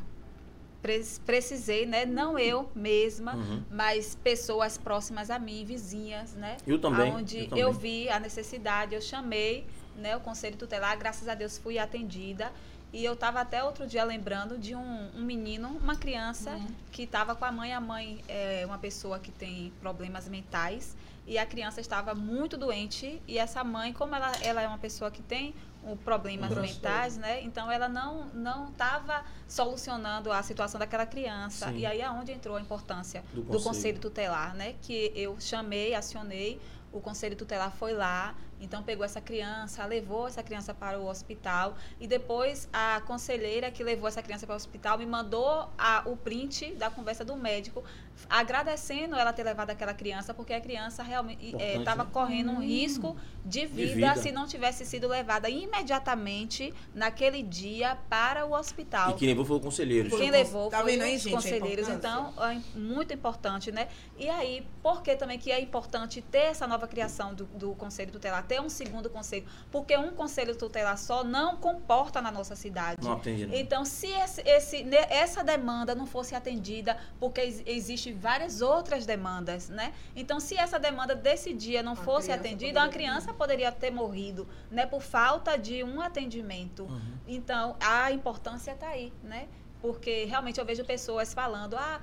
pre- precisei, né? Não eu mesma, Uhum. mas pessoas próximas a mim, vizinhas, né? Eu também, Onde eu eu, vi a necessidade, eu chamei, né, o conselho tutelar, graças a Deus fui atendida. E eu estava até outro dia lembrando de um, um menino, uma criança Uhum. que estava com a mãe. A mãe é uma pessoa que tem problemas mentais e a criança estava muito doente. E essa mãe, como ela, ela é uma pessoa que tem um, problemas Um mentais, né? Então ela não não estava solucionando a situação daquela criança. Sim. E aí aonde entrou a importância Do do, conselho. conselho tutelar, né? Que eu chamei, acionei, o conselho tutelar foi lá, então pegou essa criança, levou essa criança para o hospital e depois a conselheira que levou essa criança para o hospital me mandou a- o print da conversa do médico agradecendo ela ter levado aquela criança porque a criança realmente estava né? correndo um risco de vida, vida. se não tivesse sido levada imediatamente naquele dia para o hospital. E quem levou foi o conselheiro. Quem levou Tá foi os conselheiros. importância? Então, é muito importante, né? E aí, por que também que é importante ter essa nova criação do, do Conselho Tutelar, ter um segundo conselho? Porque um Conselho Tutelar só não comporta na nossa cidade. Não atende, não. Então, se esse, esse- essa demanda não fosse atendida, porque ex, existe várias outras demandas, né? Então, se essa demanda desse dia não A fosse criança atendida, uma criança poderia ter morrido, né? Por falta de um atendimento. Uhum. Então, a importância está aí, né? Porque realmente eu vejo pessoas falando, ah,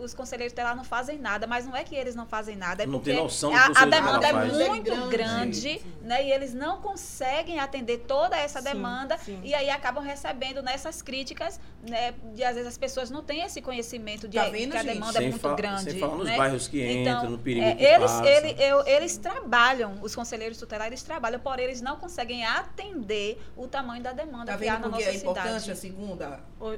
os conselheiros tutelares não fazem nada, mas não é que eles não fazem nada, é Não porque tem noção do a, a demanda é muito É grande. grande, né? E eles não conseguem atender toda essa Sim, demanda sim. e aí acabam recebendo nessas críticas, né? De às vezes as pessoas não têm esse conhecimento de Tá vendo, que a demanda Sem é muito grande. sem falar nos né? bairros que entram, no perigo é, que eles, passa. ele- eu- eles trabalham, os conselheiros tutelares eles trabalham, porém eles não conseguem atender o tamanho da demanda Tá que há vendo na porque nossa é cidade. a segunda? Ô,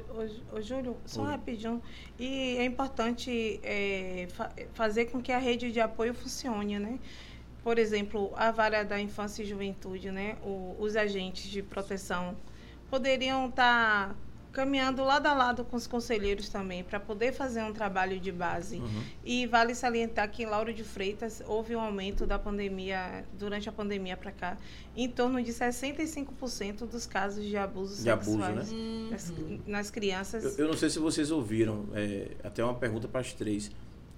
ô, Júlio, só Oi. rapidinho. E é importante é, fa- fazer com que a rede de apoio funcione, né? Por exemplo, a vara da infância e juventude, né? O- os agentes de proteção poderiam estar caminhando lado a lado com os conselheiros também, para poder fazer um trabalho de base. Uhum. E vale salientar que em Lauro de Freitas houve um aumento da pandemia, durante a pandemia para cá, em torno de 65% dos casos de abusos De abuso, sexuais né? nas, nas crianças. Eu, eu não sei se vocês ouviram, é, até uma pergunta para as três.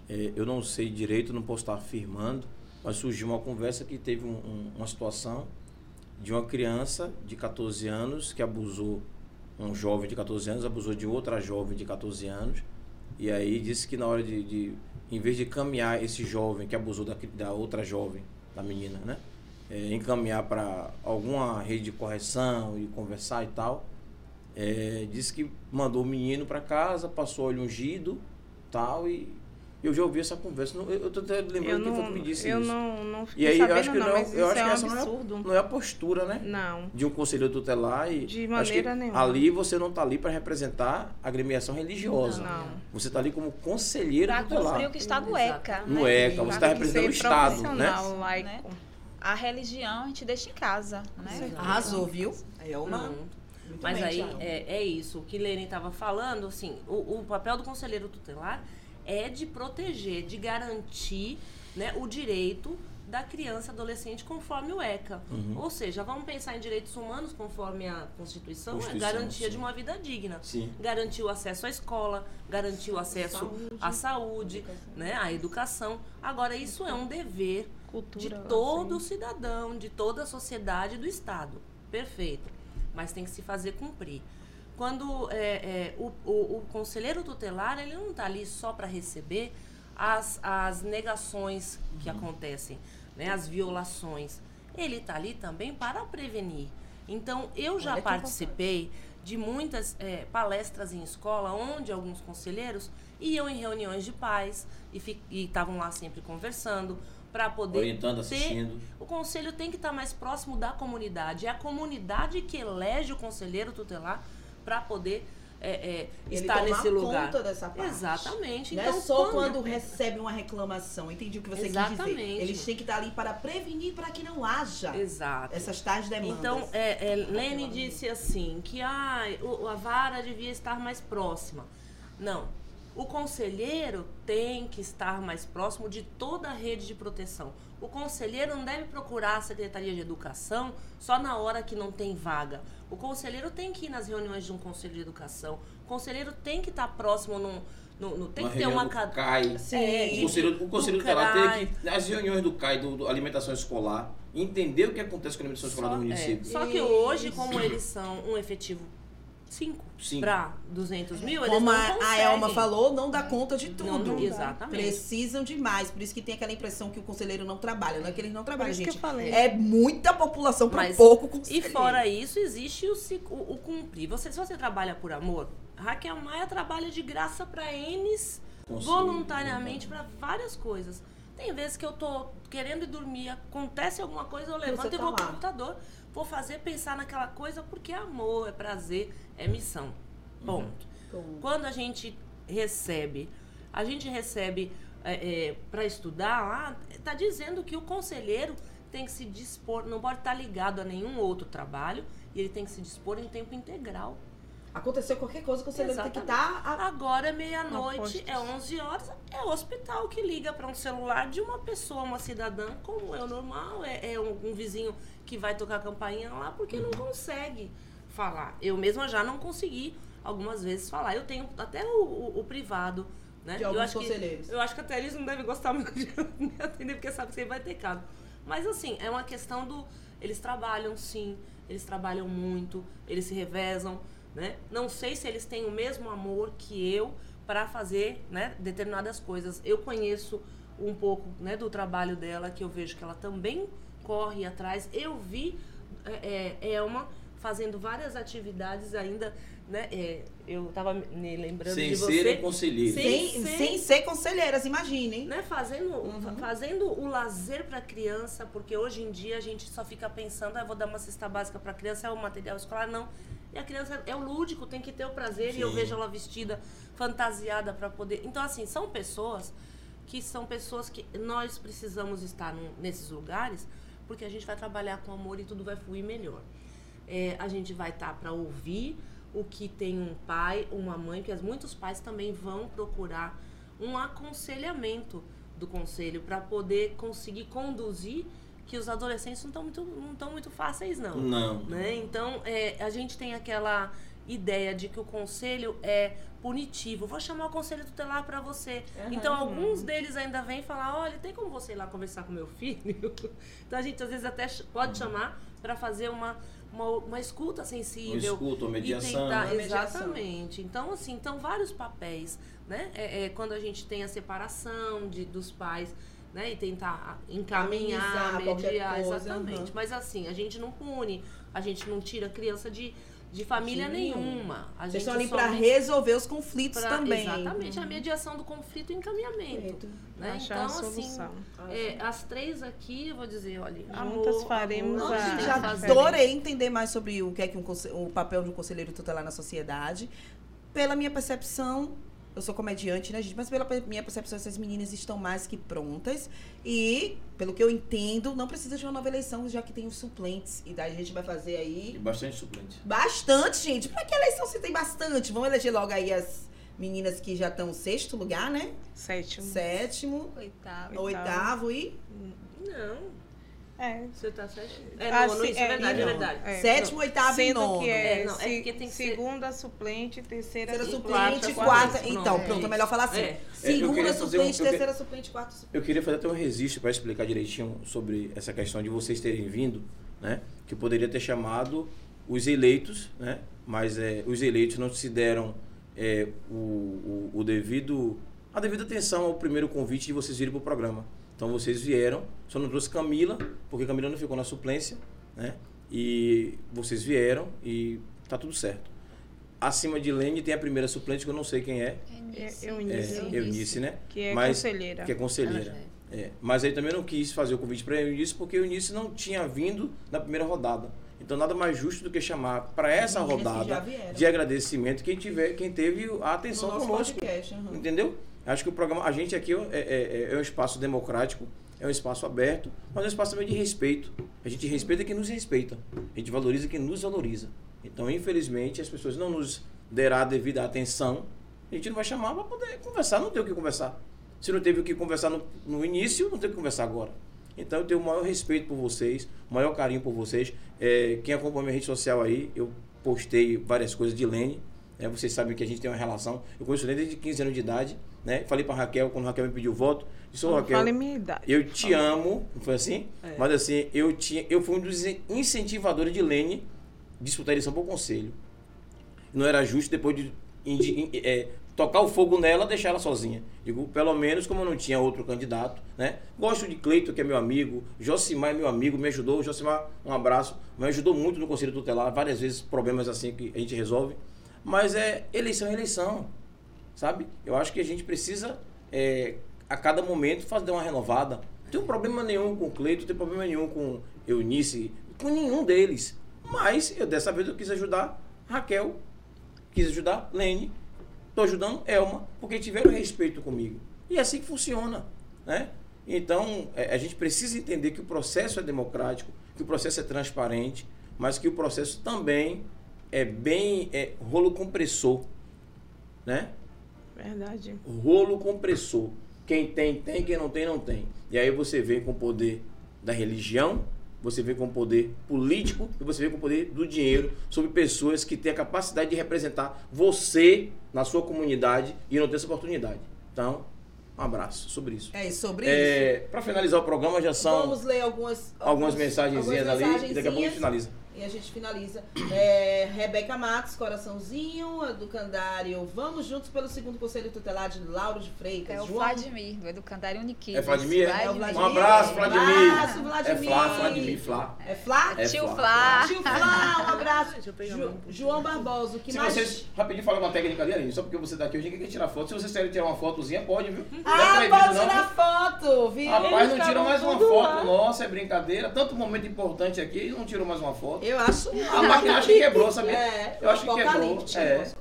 É, eu não sei direito, não posso estar afirmando, mas surgiu uma conversa que teve um- um- uma situação de uma criança de 14 anos que abusou, um jovem de 14 anos abusou de outra jovem de 14 anos, e aí disse que na hora de, de em vez de caminhar esse jovem que abusou da, da outra jovem, da menina, né? É, encaminhar para alguma rede de correção e conversar e tal, é, disse que mandou o menino para casa, passou óleo ungido tal, e eu já ouvi essa conversa. Não- Eu, eu tô até lembrando quem foi que me disse eu isso. não, não fiquei E aí sabendo, eu acho que não, não, mas eu acho é que um essa não é, absurdo. não é a postura, né? Não. De um conselheiro tutelar e De acho que maneira nenhuma. ali você não está ali para representar a agremiação religiosa. Não. Você está ali como conselheiro Para tutelar. cumprir o que está no ECA. No né? ECA, você está Pra- representando o Estado, né? laico. Né? A religião a gente deixa em casa, né? Arrasou, viu? É uma. Não. Muito Mas bem, aí é, é isso. O que Lênin estava falando, assim, o, o papel do conselheiro tutelar é de proteger, de garantir né, o direito da criança e adolescente conforme o ECA. Uhum. Ou seja, vamos pensar em direitos humanos conforme a Constituição, Constituição, é garantia sim. de uma vida digna. Sim. Garantir o acesso à escola, garantir o acesso à saúde, né, à educação. Agora, isso é um dever Cultura, de assim. todo cidadão, de toda a sociedade do Estado. Perfeito. Mas tem que se fazer cumprir. Quando é, é, o, o, o conselheiro tutelar, ele não está ali só para receber as, as negações que acontecem, né, as violações. Ele está ali também para prevenir. Então, eu já participei de muitas é, palestras em escola, onde alguns conselheiros iam em reuniões de pais e estavam lá sempre conversando para poder Orientando, ter- assistindo. o conselho tem que estar mais próximo da comunidade. É a comunidade que elege o conselheiro tutelar para poder é, é, estar nesse lugar. conta dessa parte. Exatamente. Não Então, é só quando recebe uma reclamação. Entendi o que você quis dizer. Exatamente. Eles têm que estar ali para prevenir para que não haja Exato. essas tais demandas. Então, é, é, Lene disse assim, que o- a vara devia estar mais próxima. Não. O conselheiro tem que estar mais próximo de toda a rede de proteção. O conselheiro não deve procurar a Secretaria de Educação só na hora que não tem vaga. O conselheiro tem que ir nas reuniões de um conselho de educação. O conselheiro tem que estar próximo num. no- no- tem Uma que ter uma do cadeia. CAI. Sim. É, O conselho, o conselho do tutelar CRAI. tem que, nas reuniões do CAI, do, do alimentação escolar, entender o que acontece com a alimentação escolar Só, no é, município. só que hoje, como eles são um efetivo 5 Cinco. para 200 mil, eles Como não a. Elma falou, não dá conta de Não, tudo. não, exatamente. Precisam demais. Por isso que tem aquela impressão que o conselheiro não trabalha. Não é que eles não trabalham, isso que gente. eu falei. É muita população para pouco E conselheiro. fora isso, existe o, o, o cumprir. Você, se você trabalha por amor, Raquel Maia trabalha de graça para Enes, Conselho, voluntariamente para várias coisas. Tem vezes que eu tô querendo ir dormir, acontece alguma coisa, eu levanto Você e tá vou pro lá. computador. Vou fazer pensar naquela coisa porque é amor, é prazer, é missão. Uhum. Ponto. Quando a gente recebe, a gente recebe para estudar lá, está dizendo que o conselheiro tem que se dispor, não pode estar ligado a nenhum outro trabalho e ele tem que se dispor em tempo integral. Aconteceu qualquer coisa, o conselheiro tem que estar. a- Agora é meia-noite, é 11 horas, é o hospital que liga para um celular de uma pessoa, uma cidadã, como é o normal, é, é um, um vizinho que vai tocar a campainha lá porque não consegue falar. Eu mesma já não consegui algumas vezes falar. Eu tenho até o, o- o privado, né? De eu acho que- conselheiros. eu acho que até eles não devem gostar muito de me atender, porque sabe que você vai ter caso. Mas assim, é uma questão do. Eles trabalham sim, eles trabalham muito, eles se revezam, né? Não sei se eles têm o mesmo amor que eu para fazer né, determinadas coisas. Eu conheço um pouco né, do trabalho dela, que eu vejo que ela também corre atrás. Eu vi é, é, Elma fazendo várias atividades ainda, né? É, eu estava me lembrando Sem de você. ser conselheiro. Sem- Sem, sem- sem ser conselheiras, imaginem. né, fazendo, Uhum. fa- fazendo o lazer para criança, porque hoje em dia a gente só fica pensando, ah, vou dar uma cesta básica para criança, é o material escolar, não. E a criança é o lúdico, tem que ter o prazer, e eu Sim. vejo ela vestida, fantasiada para poder. Então, assim, são pessoas que são pessoas que nós precisamos estar num- nesses lugares, porque a gente vai trabalhar com amor e tudo vai fluir melhor. É, a gente vai estar para ouvir o que tem um pai, uma mãe, porque as- muitos pais também vão procurar um aconselhamento do conselho para poder conseguir conduzir que os adolescentes não estão muito, não tão muito fáceis não, Não. né? Então é, a gente tem aquela ideia de que o conselho é punitivo. Vou chamar o conselho tutelar para você. Então alguns deles ainda vêm falar, olha, tem como você ir lá conversar com meu filho? então a gente às vezes até pode chamar para fazer uma, uma, uma escuta sensível. Uma escuta, uma E mediação. tentar, mediação. exatamente. Então, assim, então vários papéis, né? É, é quando a gente tem a separação de, dos pais, né? E tentar encaminhar, mediar, coisa, exatamente. aham. Mas assim, a gente não pune, a gente não tira criança de, de família De nenhuma. A Vocês gente estão ali para resolver os conflitos pra- também. Exatamente, a mediação do conflito e encaminhamento. Né? Achar Então, a solução. assim, é, as três aqui, eu vou dizer, olha, Juntas amor, faremos amor, a- já adorei entender mais sobre o que é que um o papel de um conselheiro tutelar na sociedade. Pela minha percepção, eu sou comediante, né, gente? Mas pela pe- minha percepção, essas meninas estão mais que prontas. E, pelo que eu entendo, não precisa de uma nova eleição, já que tem os suplentes. E daí a gente vai fazer E aí bastante suplente. bastante, gente. Pra que eleição se tem bastante? Vamos eleger logo aí as meninas que já estão sexto lugar, né? Sétimo. Sétimo, Oitavo. oitavo e Não, É. você tá certo. É Ah, nono, sim, isso é é, verdade, é não. verdade. É. sétimo, oitavo e nono. que é, É, não, é porque tem que ser- segunda suplente, terceira, Terceira suplente. suplente, quarta, quarta. quarta, Então, pronto, pronto, é é melhor falar assim. É. Segunda fazer um- suplente, eu que- terceira suplente, quarta suplente. Eu queria fazer até um registro para explicar direitinho sobre essa questão de vocês terem vindo, né? Que eu poderia ter chamado os eleitos, né? Mas é, os eleitos não se deram é, o, o, o devido a devida atenção ao primeiro convite de vocês virem para o programa. Então vocês vieram, só não trouxe Camila, porque Camila não ficou na suplência, né? E vocês vieram e tá tudo certo. Acima de Lene tem a primeira suplente que eu não sei quem é, É, eu é Eunice, Eunice, né? que é Mas- conselheira. que é conselheira. É, mas aí também não quis fazer o convite para Eunice porque Eunice não tinha vindo na primeira rodada. Então nada mais justo do que chamar para essa rodada de agradecimento quem tiver, quem teve a No atenção nosso conosco. podcast. aham. Entendeu? Acho que o programa, a gente aqui é, é- é- é um espaço democrático, é um espaço aberto, mas é um espaço também de respeito. A gente respeita quem nos respeita. A gente valoriza quem nos valoriza. Então, infelizmente, as pessoas não nos deram a devida atenção. A gente não vai chamar para poder conversar, não tem o que conversar. Se não teve o que conversar no, no início, não tem o que conversar agora. Então eu tenho o maior respeito por vocês, o maior carinho por vocês. É, quem acompanha minha rede social aí, eu postei várias coisas de Lene. Né? vocês sabem que a gente tem uma relação. Eu conheço Lene desde 15 anos de idade. Né? Falei para Raquel, quando a Raquel me pediu voto, disse, Não Raquel, fale minha idade. eu te amo, não foi assim? É. Mas assim, eu, tinha, eu fui um dos incentivadores de Lene disputar a eleição para o conselho. Não era justo depois de indi- é, tocar o fogo nela, deixar ela sozinha. Digo, pelo menos como eu não tinha outro candidato, né? Gosto de Cleito, que é meu amigo, Josimar é meu amigo, me ajudou. Josimar, um abraço, me ajudou muito no Conselho Tutelar, várias vezes problemas assim que a gente resolve. Mas é eleição é eleição, sabe? Eu acho que a gente precisa, é, a cada momento, fazer uma renovada. Não tenho problema nenhum com o Cleito, não tenho problema nenhum com Eunice, com nenhum deles. Mas eu, dessa vez eu quis ajudar Raquel, quis ajudar Lene, estou ajudando Elma, porque tiveram respeito comigo. E é assim que funciona. Né? Então, é, a gente precisa entender que o processo é democrático, que o processo é transparente, mas que o processo também é bem é, rolo compressor. Né? Verdade. rolo compressor. Quem tem, tem, quem não tem, não tem. E aí você vem com o poder da religião, você vem com o poder político e você vem com o poder do dinheiro sobre pessoas que têm a capacidade de representar você na sua comunidade e não tem essa oportunidade. Então, Um abraço sobre isso. É sobre isso. É, para finalizar o programa, já são Vamos ler algumas, algumas mensagenzinhas ali e daqui a pouco a gente mensagenzinhas. finaliza. E a gente finaliza. É, Rebeca Matos, coraçãozinho, educandário. Vamos juntos pelo segundo conselho tutelar de Lauro de Freitas. É o João- Vladimir, do Educandário Uniquitos. É Vladimir? É Um Vladimir. abraço, Vladimir. Abraço, É Vladimir. Flá, Vladimir, Flá. É Flá? É Tio Flá. Flá. Tio Flá, um abraço. Um. João Barbosa, o que Se mais... vocês, rapidinho, fala uma técnica ali, Aline, só porque você tá aqui hoje, ninguém quer tirar foto. Se vocês querem tirar uma fotozinha, pode, viu? É Ah, proibido, pode não, tirar foto, viu? Rapaz, não tira mais uma foto lá. nossa, é brincadeira. Tanto momento importante aqui, e não tirou mais uma foto. Eu acho... A máquina acho que quebrou, sabia? É, Eu acho que quebrou. É.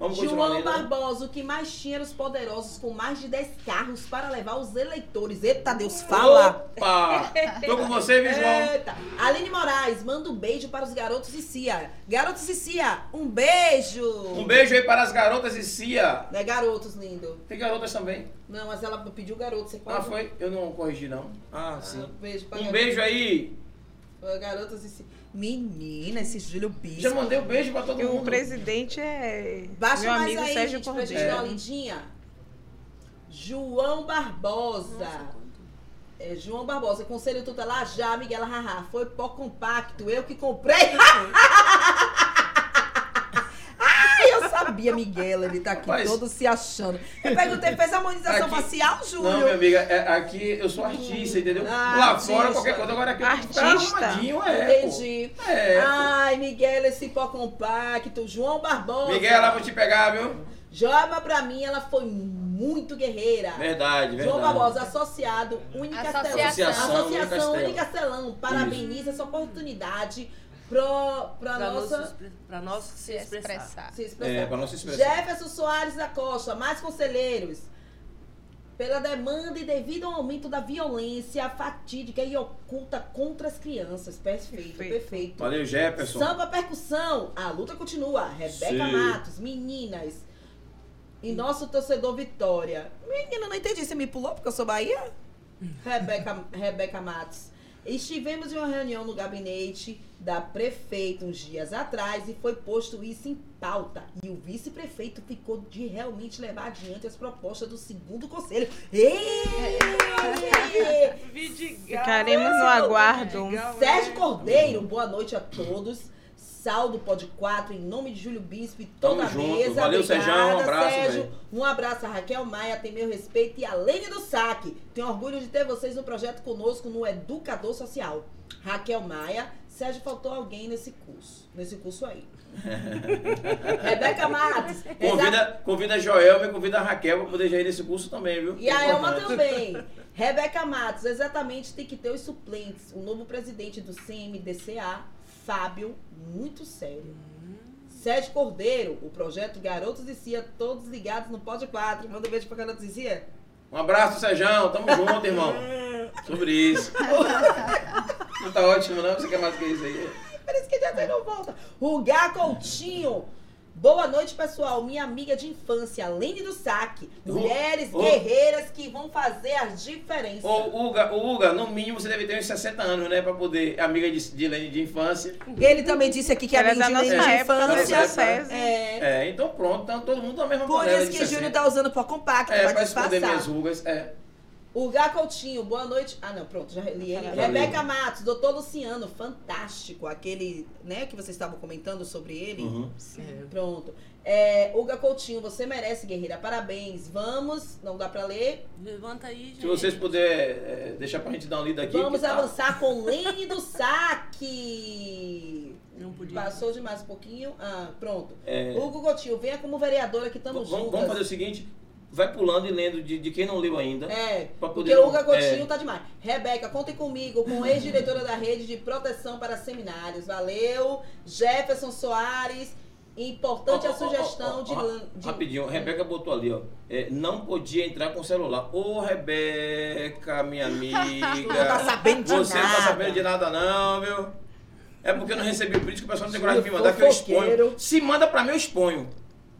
Vamos João? Barbosa, o que mais tinha era os poderosos com mais de 10 carros para levar os eleitores. Eita, Deus, fala! Opa! Tô com você, viu, João? Eita. Aline Moraes, manda um beijo para os garotos e Cia. Garotos e Cia, um beijo! Um beijo aí para as garotas e Cia. É garotos, lindo. Tem garotas também? Não, mas ela pediu garoto, você Ah, foi? Eu não corrigi, não. Ah, Ah, sim. um beijo para Um beijo aí. garotos e Cia. Menina, esse Júlio Bispo. Já mandei um beijo pra todo E o mundo. presidente é Baixa meu mais amigo aí, Sérgio gente, pra gente Cordeiro. dar uma lindinha. João Barbosa. É, João Barbosa, Conselho Tutelar já, Miguel Haha. Foi pó compacto, eu que comprei. Sabia, Miguel, ele tá aqui Rapaz. todo se achando. Eu perguntei, fez harmonização Aqui- facial, Júlio? Não, minha amiga, é- aqui eu sou artista, entendeu? Ah, Lá artista. fora, qualquer coisa, agora aqui Artista. arrumadinho, é. Entendi. É. Ai, Miguel, esse pó compacto. João Barbosa. Miguel, lá vou te pegar, viu? Joga pra mim, ela foi muito guerreira. Verdade, verdade. João Barbosa, associado, Unicastelão. Associação. Associação Associação Unicastel. Unicastelão. Parabeniza essa oportunidade pro, pra Pra, nossa pra nós se Se expressar. expressar. se expressar. É, pra nossa expressão. Jefferson Soares da Costa, mais conselheiros. Pela demanda e devido ao aumento da violência fatídica e oculta contra as crianças. Perfeito, perfeito. Perfeito. Valeu, Jefferson. Samba percussão, a luta continua. Rebeca Sim. Matos, meninas. E nosso torcedor Vitória. Menina, não entendi. Você me pulou porque eu sou Bahia? Rebeca, Rebeca Matos. Estivemos em uma reunião no gabinete da prefeita uns dias atrás e foi posto isso em pauta. E o vice-prefeito ficou de realmente levar adiante as propostas do segundo conselho. Ficaremos no aguardo. Sérgio Cordeiro, boa noite a todos. Saldo Pode 4, em nome de Júlio Bispo e toda Tamo a junto. mesa. Valeu, Obrigada, Sérgio. Um abraço, Sérgio. Um abraço a Raquel Maia, tem meu respeito. E a Lene do Saque. Tenho orgulho de ter vocês no projeto conosco no Educador Social. Raquel Maia. Sérgio, faltou alguém nesse curso. Nesse curso aí. Rebeca Matos. Convida, convida a Joelma e convida a Raquel pra poder já ir nesse curso também, viu? E a Elma também. Rebeca Matos, exatamente, tem que ter os suplentes. O novo presidente do CMDCA, Fábio, muito sério. Sérgio Cordeiro, o projeto Garotos e Cia, todos ligados no Pod 4. Manda um beijo pra Garotos e Cia. Um abraço, Sérgio. Tamo junto, irmão. Sobre isso. Não tá ótimo, não? Você quer mais que isso aí? Parece que já não volta. Rugar Coutinho. Boa noite, pessoal. Minha amiga de infância, Lene do Saque. Mulheres guerreiras que vão fazer a diferença. Ô, Uga, Uga, no mínimo você deve ter uns 60 anos, né? Pra poder. Amiga de, de Lene de infância. Ele também disse aqui que a Ela é minha da nossa de da infância. César. É. É, então pronto, então todo mundo na mesma Por isso de que o 60. Júlio tá usando pó compacto É, pra pra esconder minhas rugas. É. O Gá Coutinho, boa noite. Ah, não, pronto, já li ele. Rebeca. Matos, doutor Luciano, fantástico. Aquele, né, que vocês estavam comentando sobre ele. Uhum. Pronto. É, Uga Coutinho, você merece, guerreira. Parabéns. Vamos, não dá pra ler. Levanta aí, gente. Se vocês puderem é, deixar pra gente dar uma lida aqui. Vamos tá- avançar com Lene do Saque. Não podia. Passou de mais um pouquinho. Ah, pronto. É. Hugo Coutinho, venha como vereadora que estamos juntas. vamos fazer o seguinte: vai pulando e lendo de, de quem não leu ainda. É, Pra porque poder- o Uga Coutinho é. tá demais. Rebeca, contem comigo, com ex-diretora da rede de proteção para seminários. Valeu. Jefferson Soares. Importante Ó, a sugestão ó, de, de- Rapidinho, Rebeca botou ali, ó. é, não podia entrar com celular. Ô, Rebeca, minha amiga. Não tá sabendo de Você não tá nada. sabendo de nada, não, viu? É porque eu não recebi o print que o pessoal não tem coragem de me mandar, que eu exponho. Se manda pra mim, eu exponho.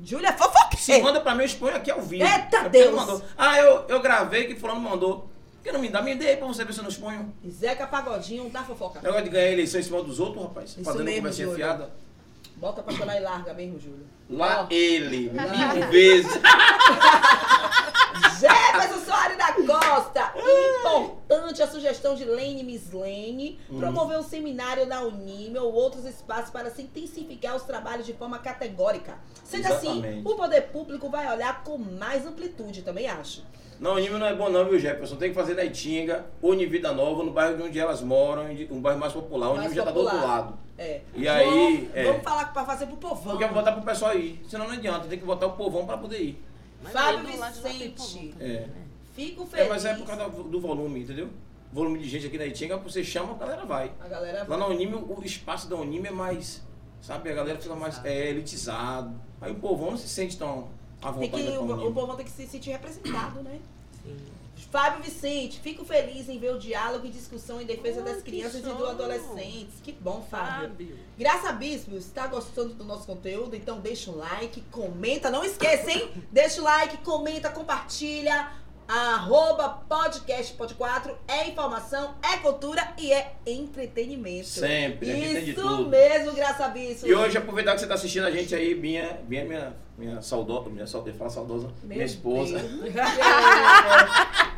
Júlia Se fofoqueira. manda pra mim, eu exponho aqui ao vivo. Eita É Deus! Ah, eu, eu gravei que fulano mandou. Por que não me dá? Me dê aí pra você ver se eu não exponho. Zeca Pagodinho da fofoca. Negócio de ganhar eleição em cima dos outros, rapaz. Isso Fazendo mesmo, conversinha Júlio. fiada. Bota pra chorar e larga mesmo, Júlio. Lá Ó. ele, mil vezes. Jefferson Soares da Costa. Importante a sugestão de Lene Mislene promover um seminário da Unime ou outros espaços para se intensificar os trabalhos de forma categórica. Sendo assim, o poder público vai olhar com mais amplitude, também acho. Não, nível não é bom não, viu, Jefferson? Tem que fazer na Itinga ou em Vida Nova, no bairro de onde elas moram, um bairro mais popular. O nível já tá do outro lado. É. E João, aí, é. Vamos falar para fazer pro povão. Porque eu vou botar pro pessoal ir. Senão não adianta, tem que botar o povão pra poder ir. Mas Fábio tem Vicente. também, É. né? Fico É, feliz. mas é por causa do, do volume, entendeu? Volume de gente aqui na Itinga, você chama, a galera vai. A galera Lá na Unime, o espaço da Unime é mais, sabe, a galera fica mais é, elitizado. Aí o povão não se sente tão à Tem vontade que, com a o, o povão tem que se sentir representado, né? Sim. Fábio Vicente, fico feliz em ver o diálogo e discussão em defesa Oh, das crianças e show. do adolescentes. Que bom, Fábio. Fábio. Graça Bispo, está gostando do nosso conteúdo? Então deixa um like, comenta. Não esqueça, hein? Deixa o like, comenta, compartilha. Arroba podcast pod 4 é informação, é cultura e é entretenimento. Sempre, Isso tudo. mesmo, Graça Bispo. E hoje, aproveitar que você está assistindo a gente aí, Binha é minha, minha saudosa, minha, saudosa, fala saudosa, Meu minha esposa.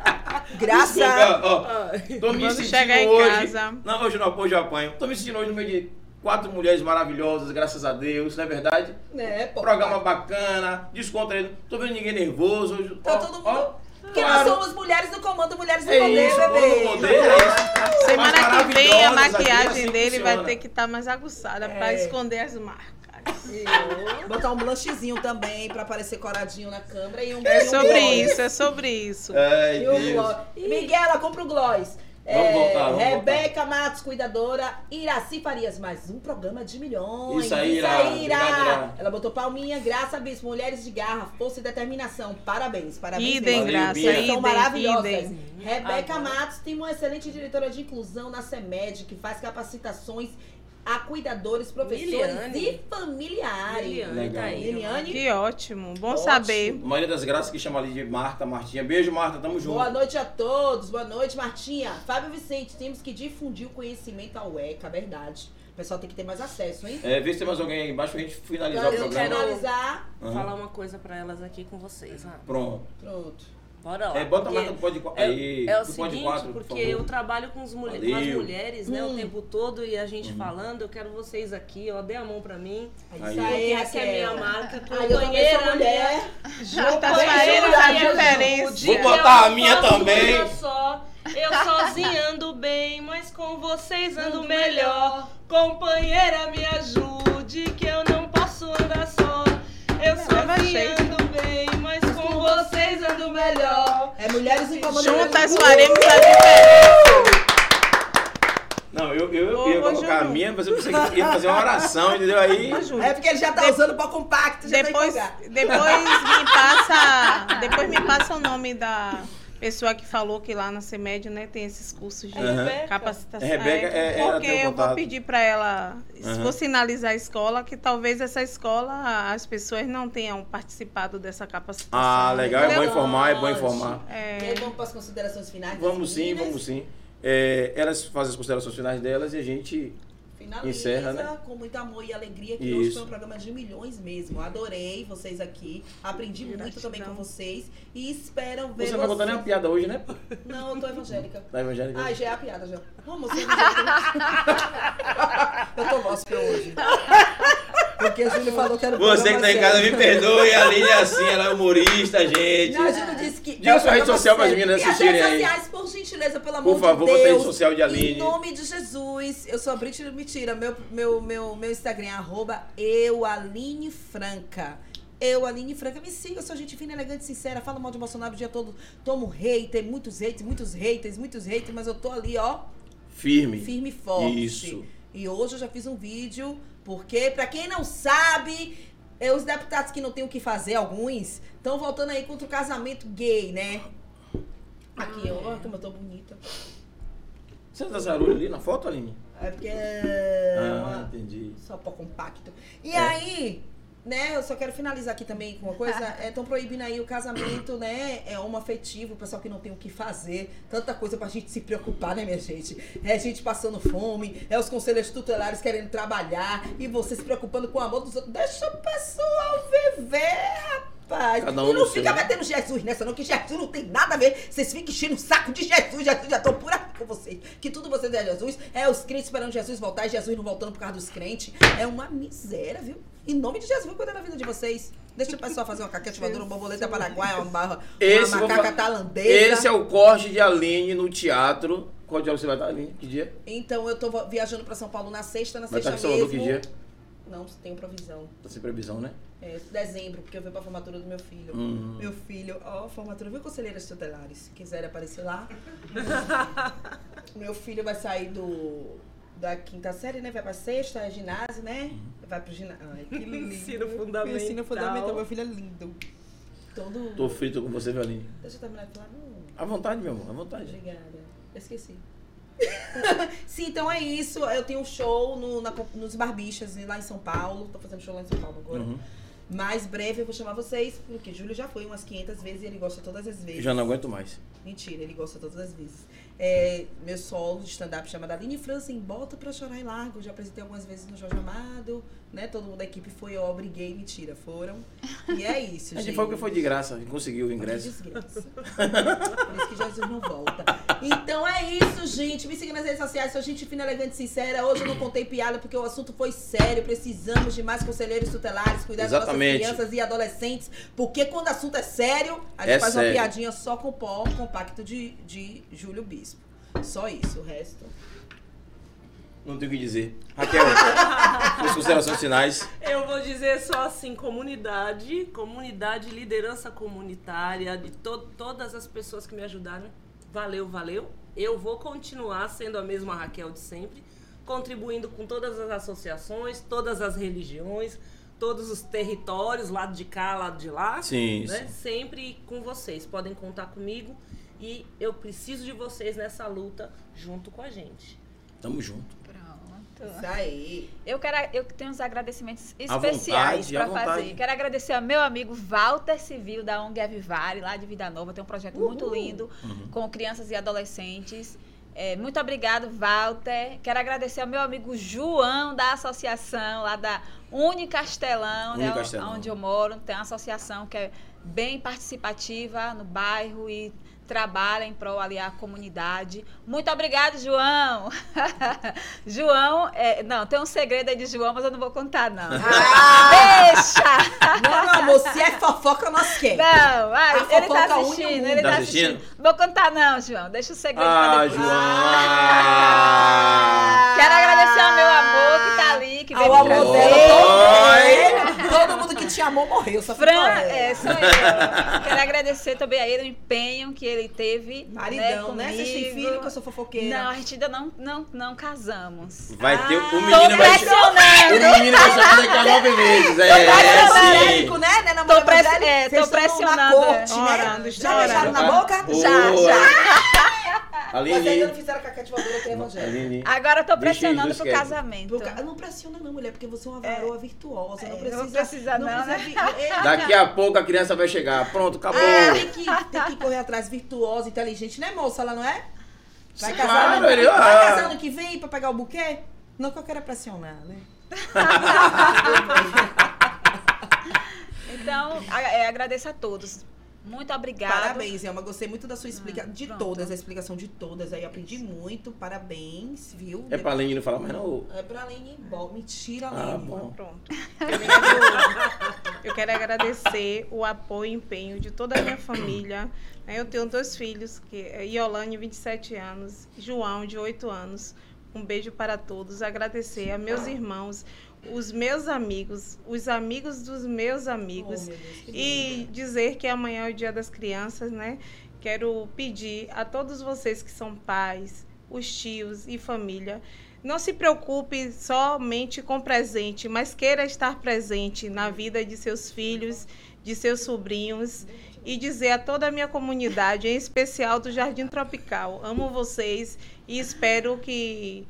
Graça. Desculpa, ó, tô me Quando sentindo chegar em hoje. casa. Não, hoje não, hoje eu apanho. Tô me sentindo hoje no meio de quatro mulheres maravilhosas, graças a Deus, não é verdade? Né, pô. Programa bacana, descontraído. Tô vendo ninguém nervoso. Hoje, Tá ó, todo mundo- ó, Porque claro. nós somos mulheres do comando, mulheres do É poder, isso, bebê. todo poder, é isso. Semana que vem a maravilhosas aqui, maquiagem assim dele vai funciona. ter que estar mais aguçada É. pra esconder as marcas. Botar um blanchezinho também pra aparecer coradinho na câmera e um É um sobre gloss. isso, é sobre isso. Ai, E um Deus. gloss. Miguela, compra o gloss. Vamos É, voltar, vamos Rebeca Matos, cuidadora. Iraci Farias, mais um programa de milhões. Isso aí, Ira. Ira. Obrigado, Ira. Ela botou palminha, graça, bispo. Mulheres de garra, força e determinação. Parabéns, parabéns. Idem, graça. Vocês são maravilhosas. idem. Rebeca Agora- Matos tem uma excelente diretora de inclusão na CEMED, que faz capacitações a cuidadores, professores Liliane. e familiares. Liliane Legal. tá aí. Que ótimo, bom Ótimo. saber. Maria das Graças que chama ali de Marta, Martinha. Beijo, Marta, tamo junto. Boa noite a todos, boa noite, Martinha. Fábio Vicente, temos que difundir o conhecimento ao ECA, verdade. O pessoal tem que ter mais acesso, hein? É, vê se tem mais alguém aí embaixo pra gente finalizar Pra o eu programa. quero- finalizar, Aham. Falar uma coisa pra elas aqui com vocês. ah. Pronto. pronto. Bora lá. É, bota a porque marca do Pod 4. É, Aí, é o seguinte, 4, por porque eu trabalho com, os com as mulheres, né, Hum. o tempo todo e a gente falando, eu quero vocês aqui, ó, dê a mão pra mim. É Aí. aí, essa é a minha marca, companheira, mulher. Juntas Vamos faremos juntar, a diferença. Vou botar a minha também. Só. Eu sozinha ando bem, mas com vocês ando melhor. Companheira, me ajude, que eu não posso andar só. Eu Leva sozinha ando bem, vocês ando melhor. É mulheres em comando. Juntas faremos a diferença. Não, eu, eu, eu ia colocar a minha, mas eu pensei que ia fazer uma oração, entendeu? Aí. É porque ele já tá usando pó compacto, já Depois, tá empolgado. depois me passa, depois me passa o nome da pessoa que falou que lá na CEMED, né, tem esses cursos de Aham. capacitação. É, Rebeca, é- ela porque eu vou pedir para ela, se Aham. for sinalizar a escola, que talvez essa escola as pessoas não tenham participado dessa capacitação. Ah, legal, é bom entendeu? informar, é bom informar. E aí É, vamos para as considerações finais. Vamos sim, vamos sim. É, elas fazem as considerações finais delas e a gente. Finaliza Encerra, né? com muito amor e alegria, que hoje Isso. foi um programa de milhões mesmo. Adorei vocês aqui. Aprendi muito Gratidão. também com vocês. E espero ver Você não vai botar nem uma piada hoje, né? Não, eu tô evangélica. Da evangélica. Ai, já é a piada já. Vamos, você. Eu tô gospel hoje. Porque a Júlia falou que era um Você que tá em casa, me perdoe. A Aline é assim, ela é humorista, gente. Não, a Júlia disse que. Diga sua rede social pras sério. meninas as assistirem redes aí. sociais, por gentileza, pelo amor Por favor, de bota a Deus. rede social de Aline. Em nome de Jesus, eu sou a Brit Mentira. Meu, meu, meu, meu Instagram é arroba eualinefranca. Eu, Aline Franca, me siga, eu sou gente fina, elegante, sincera, falo mal de Bolsonaro o dia todo, tomo hater, muitos haters, muitos haters, muitos haters, mas eu tô ali, ó, Firme. firme e forte. Isso. E hoje eu já fiz um vídeo, porque, pra quem não sabe, é, os deputados que não têm o que fazer, alguns, estão voltando aí contra o casamento gay, né? Aqui, ó, olha como eu tô bonita. Você tá zarulho ali na foto, Aline? É porque é Ah, uma- entendi. só pó compacto. E É. aí, né, eu só quero finalizar aqui também com uma coisa. Estão proibindo aí o casamento, né? É homoafetivo, o pessoal que não tem o que fazer. Tanta coisa pra gente se preocupar, né, minha gente? É gente passando fome, é os conselheiros tutelares querendo trabalhar e você se preocupando com o amor dos outros. Deixa o pessoal viver, Rapaz, Cada um tu no não fica metendo Jesus nessa, não, que Jesus não tem nada a ver. Vocês ficam enchendo o saco de Jesus, Jesus, já tô por aqui com vocês. Que tudo vocês é Jesus. É os crentes esperando Jesus voltar e Jesus não voltando por causa dos crentes. É uma miséria, viu? Em nome de Jesus, vou cuidar da vida de vocês. Deixa o pessoal fazer uma caquete voadora, uma borboleta paraguaia, uma barra, uma vou macaca fa- tailandesa. Esse é o corte de Aline no teatro. Qual dia você vai estar, Aline? Que dia? Então eu tô viajando pra São Paulo na sexta, na Vai estar sexta em Salvador mesmo. que dia? Não, tem provisão. Tá sem previsão, né? É, dezembro, porque eu vou pra formatura do meu filho. Hum. Meu filho, ó, formatura, viu, conselheiras tutelares? Se quiser aparecer lá. meu filho vai sair do da quinta série, né? Vai pra sexta, é ginásio, né? Vai pro ginásio. Ai, que lindo. Ensino fundamental. Ensino fundamental, meu filho é lindo. Todo. Tô frito com você, viu, Aline? Deixa eu terminar de falar. Não. À vontade, meu amor, à vontade. Obrigada. Eu esqueci. Sim, então é isso. Eu tenho um show no, na, nos Barbichas, lá em São Paulo. Tô fazendo show lá em São Paulo agora. Uhum. Mais breve eu vou chamar vocês, porque Júlio já foi umas 500 vezes e ele gosta todas as vezes. Já não aguento mais. Mentira, ele gosta todas as vezes. É, meu solo de stand-up chamado Aline França em Bota Pra Chorar e Largo. Já apresentei algumas vezes no Jorge Amado, né? Todo mundo da equipe foi, eu obriguei, mentira, foram. E é isso, A gente. gente foi que foi de graça, conseguiu o ingresso. desgraça. Por isso que Jesus não volta. Então é isso, gente. Me siga nas redes sociais. Sou gente fina, elegante e sincera. Hoje eu não contei piada porque o assunto foi sério. Precisamos de mais conselheiros tutelares, cuidar Exatamente. das nossas crianças e adolescentes. Porque quando o assunto é sério, a gente É faz sério. uma piadinha só com o pó compacto de, de Júlio Bispo. Só isso, o resto. Não tenho o que dizer. Raquel, suas considerações finais. Eu vou dizer só assim, comunidade, comunidade, liderança comunitária, de to todas as pessoas que me ajudaram. Valeu, valeu. Eu vou continuar sendo a mesma Raquel de sempre, contribuindo com todas as associações, todas as religiões, todos os territórios, lado de cá, lado de lá. Sim, né? sim. Sempre com vocês. Podem contar comigo e eu preciso de vocês nessa luta junto com a gente. Tamo junto. Pronto. Isso aí. Eu quero, eu tenho uns agradecimentos especiais para fazer. Quero agradecer ao meu amigo Walter Civil da ONG Avivari, lá de Vida Nova, tem um projeto muito lindo Uhum. com crianças e adolescentes. É, muito obrigado, Walter. Quero agradecer ao meu amigo João da associação lá da Unicastelão, né, Unicastelão. onde eu moro. Tem uma associação que é bem participativa no bairro e trabalha em prol ali a comunidade. Muito obrigado, João. João, é, não, tem um segredo aí de João, mas eu não vou contar não. Deixa! Não, meu amor, se é fofoca, nós quer. Não, vai, A ele tá assistindo, mundo. ele Tá tá assistindo? assistindo. Não vou contar não, João. Deixa o segredo pra Ah, depois. João! Ah. Quero agradecer ao meu amor que tá ali, que veio Ao me amor Oi. dela, trazer. Todo, mundo que te amou morreu, só ficou Fran, ela. é, sou eu. Quero agradecer também a ele o empenho que ele teve. Maridão, né? né? Vocês têm comigo. filho que eu sou fofoqueira. Não, a gente ainda não, não, não casamos. Vai ter. Ah, O Tô menino vai pressionando. O menino vai chegar daqui a nove meses. É, evangélico, sim. né? né? Tô press- é, tô Vocês Na corte, é. né? Orando, Já beijaram na boca? Já, já. Mas ainda Aline. não fizeram caquete voadora que é evangélico. Aline. Agora eu tô pressionando pro casamento. Pro ca- Não pressiona não, mulher, porque você é uma varoa virtuosa. Não É, precisa... não precisa não, né? vi- é, Daqui a pouco a criança vai chegar. Pronto, acabou. É, tem que, tem que correr atrás, virtuosa, inteligente, né, moça? Ela não é? Vai casar, Claro, ano- ele- vai ah. casar ano que vem pra pegar o buquê? Não que eu quero pressionar, né? Então, a- é, agradeço a todos. Muito obrigada. Parabéns, Elma. Gostei muito da sua explicação. de pronto. todas, a explicação de todas. Aí aprendi muito. Parabéns, viu? É pra Aline não falar mais não. É pra Lene ir embora. Mentira, Ah, Lene. bom. Pronto. Eu quero, agradecer o apoio e empenho de toda a minha família. né? Eu tenho dois filhos, que é Iolane, 27 anos, e João, de 8 anos. Um beijo para todos. Agradecer a meus irmãos, os meus amigos, os amigos dos meus Oh, amigos. meu Deus, E dizer que amanhã é o Dia das Crianças, né? Quero pedir a todos vocês que são pais, os tios e família, não se preocupe somente com presente, mas queira estar presente na vida de seus filhos, de seus sobrinhos e dizer a toda a minha comunidade, em especial do Jardim Tropical, amo vocês e espero que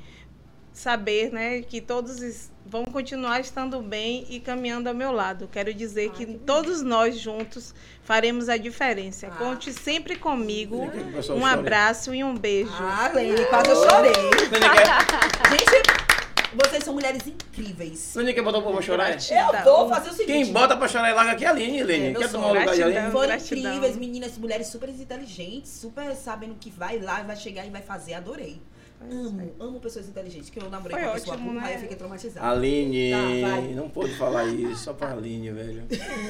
saber, né, que todos vão continuar estando bem e caminhando ao meu lado. Quero dizer que, todos nós juntos faremos a diferença. Ah. Conte sempre comigo. Que Um chore. abraço e um beijo. Ah, Lene, quase eu chorei. Gente, você Vocês são mulheres incríveis. Não quer botar o povo pra chorar? é? Gratidão. Eu vou fazer o seguinte. Quem bota pra chorar e larga aqui é a Aline, Aline. É, Quer tomar o lugar de. Aline? Foram Gratidão. incríveis, meninas, mulheres super inteligentes, super sabendo o que vai lá, vai chegar e vai fazer. Adorei. Amo, amo pessoas inteligentes. Que eu namorei Foi com uma pessoa ótimo, burra, né? aí eu fiquei traumatizada. Aline, Tá, vai. não pode falar isso, só pra Aline, velho.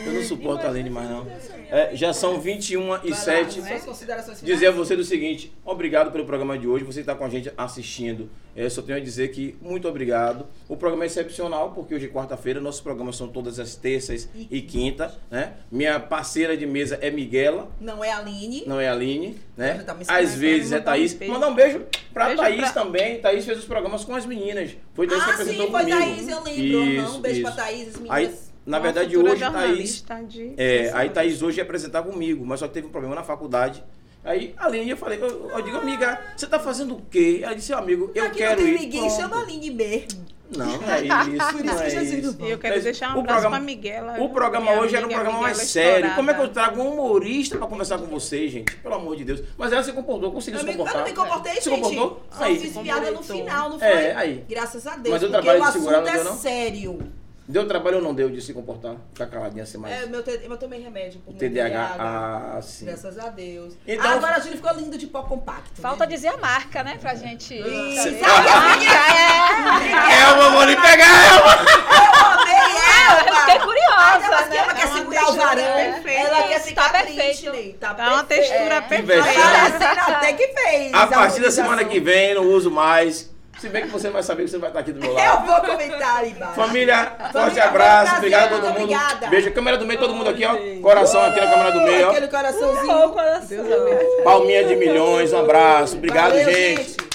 Eu não suporto a Aline mais não. É, já são 21 e Vai lá, 7. Suas considerações finais. Dizer a você do seguinte, obrigado pelo programa de hoje, você está com a gente assistindo. É, só tenho a dizer que muito obrigado. O programa é excepcional, porque hoje é quarta-feira, nossos programas são todas as terças e quinta, né? Minha parceira de mesa é Miguela, Não é a Aline. não é a Aline, né? Tá Às vezes é um Thaís. beijo. Mandar um beijo pra Beijo Thaís pra- também. Thaís fez os programas com as meninas. Foi Thaís que Ah, apresentou sim, foi comigo. Thaís, eu lembro. Isso, um beijo isso. pra Thaís, as meninas. Aí, na Uma verdade, hoje Thaís... de- É, aí Thaís hoje ia apresentar comigo, mas só que teve um problema na faculdade. Aí a Aline, eu falei, eu, eu digo, amiga, você tá fazendo o quê? Ela disse, amigo, eu Aqui quero não tem ir. ninguém, pronto. chama a Aline mesmo. Não, não é isso, Por não isso é isso. E eu quero Mas deixar um o abraço programa- pra Miguela. O programa hoje era um amiga programa mais sério. Como é que eu trago um humorista pra conversar com vocês, gente? Pelo amor de Deus. Mas ela se comportou, conseguiu Eu, se eu comportar. não me comportei, Se gente. comportou? Só Aí. fiz piada no final, não foi? É, aí. Graças a Deus. Mas o porque trabalho o de segurar assunto é não? sério. Deu trabalho ou não deu de se comportar? Ficar caladinha assim mais? É, meu, T- eu tomei remédio por TDAH, água. ah, sim. Graças a Deus. Então- Ah, agora a Júlia ficou lindo de pó compacto. Falta né? dizer a marca, né? Pra gente. Sim. saber. Elma, vou lhe pegar, Elma! Amei ela! Eu fiquei curiosa, ela, né? ela quer segurar o varão. perfeita. Ela quer Isso, ficar tá perfeito. Britney. Tá, Tá uma textura É. perfeita. até que fez. A partir da semana que vem, não uso mais. Se bem que você vai saber que você vai estar aqui do meu lado. Eu vou comentar aí embaixo. Família, forte abraço, obrigado a todo mundo. obrigada. Beijo, câmera do meio, todo mundo aqui, ó. Coração aqui na câmera do meio, ó. Aquele coraçãozinho. Deus abençoe. Palminha de milhões, um abraço. Obrigado, Valeu, gente. gente.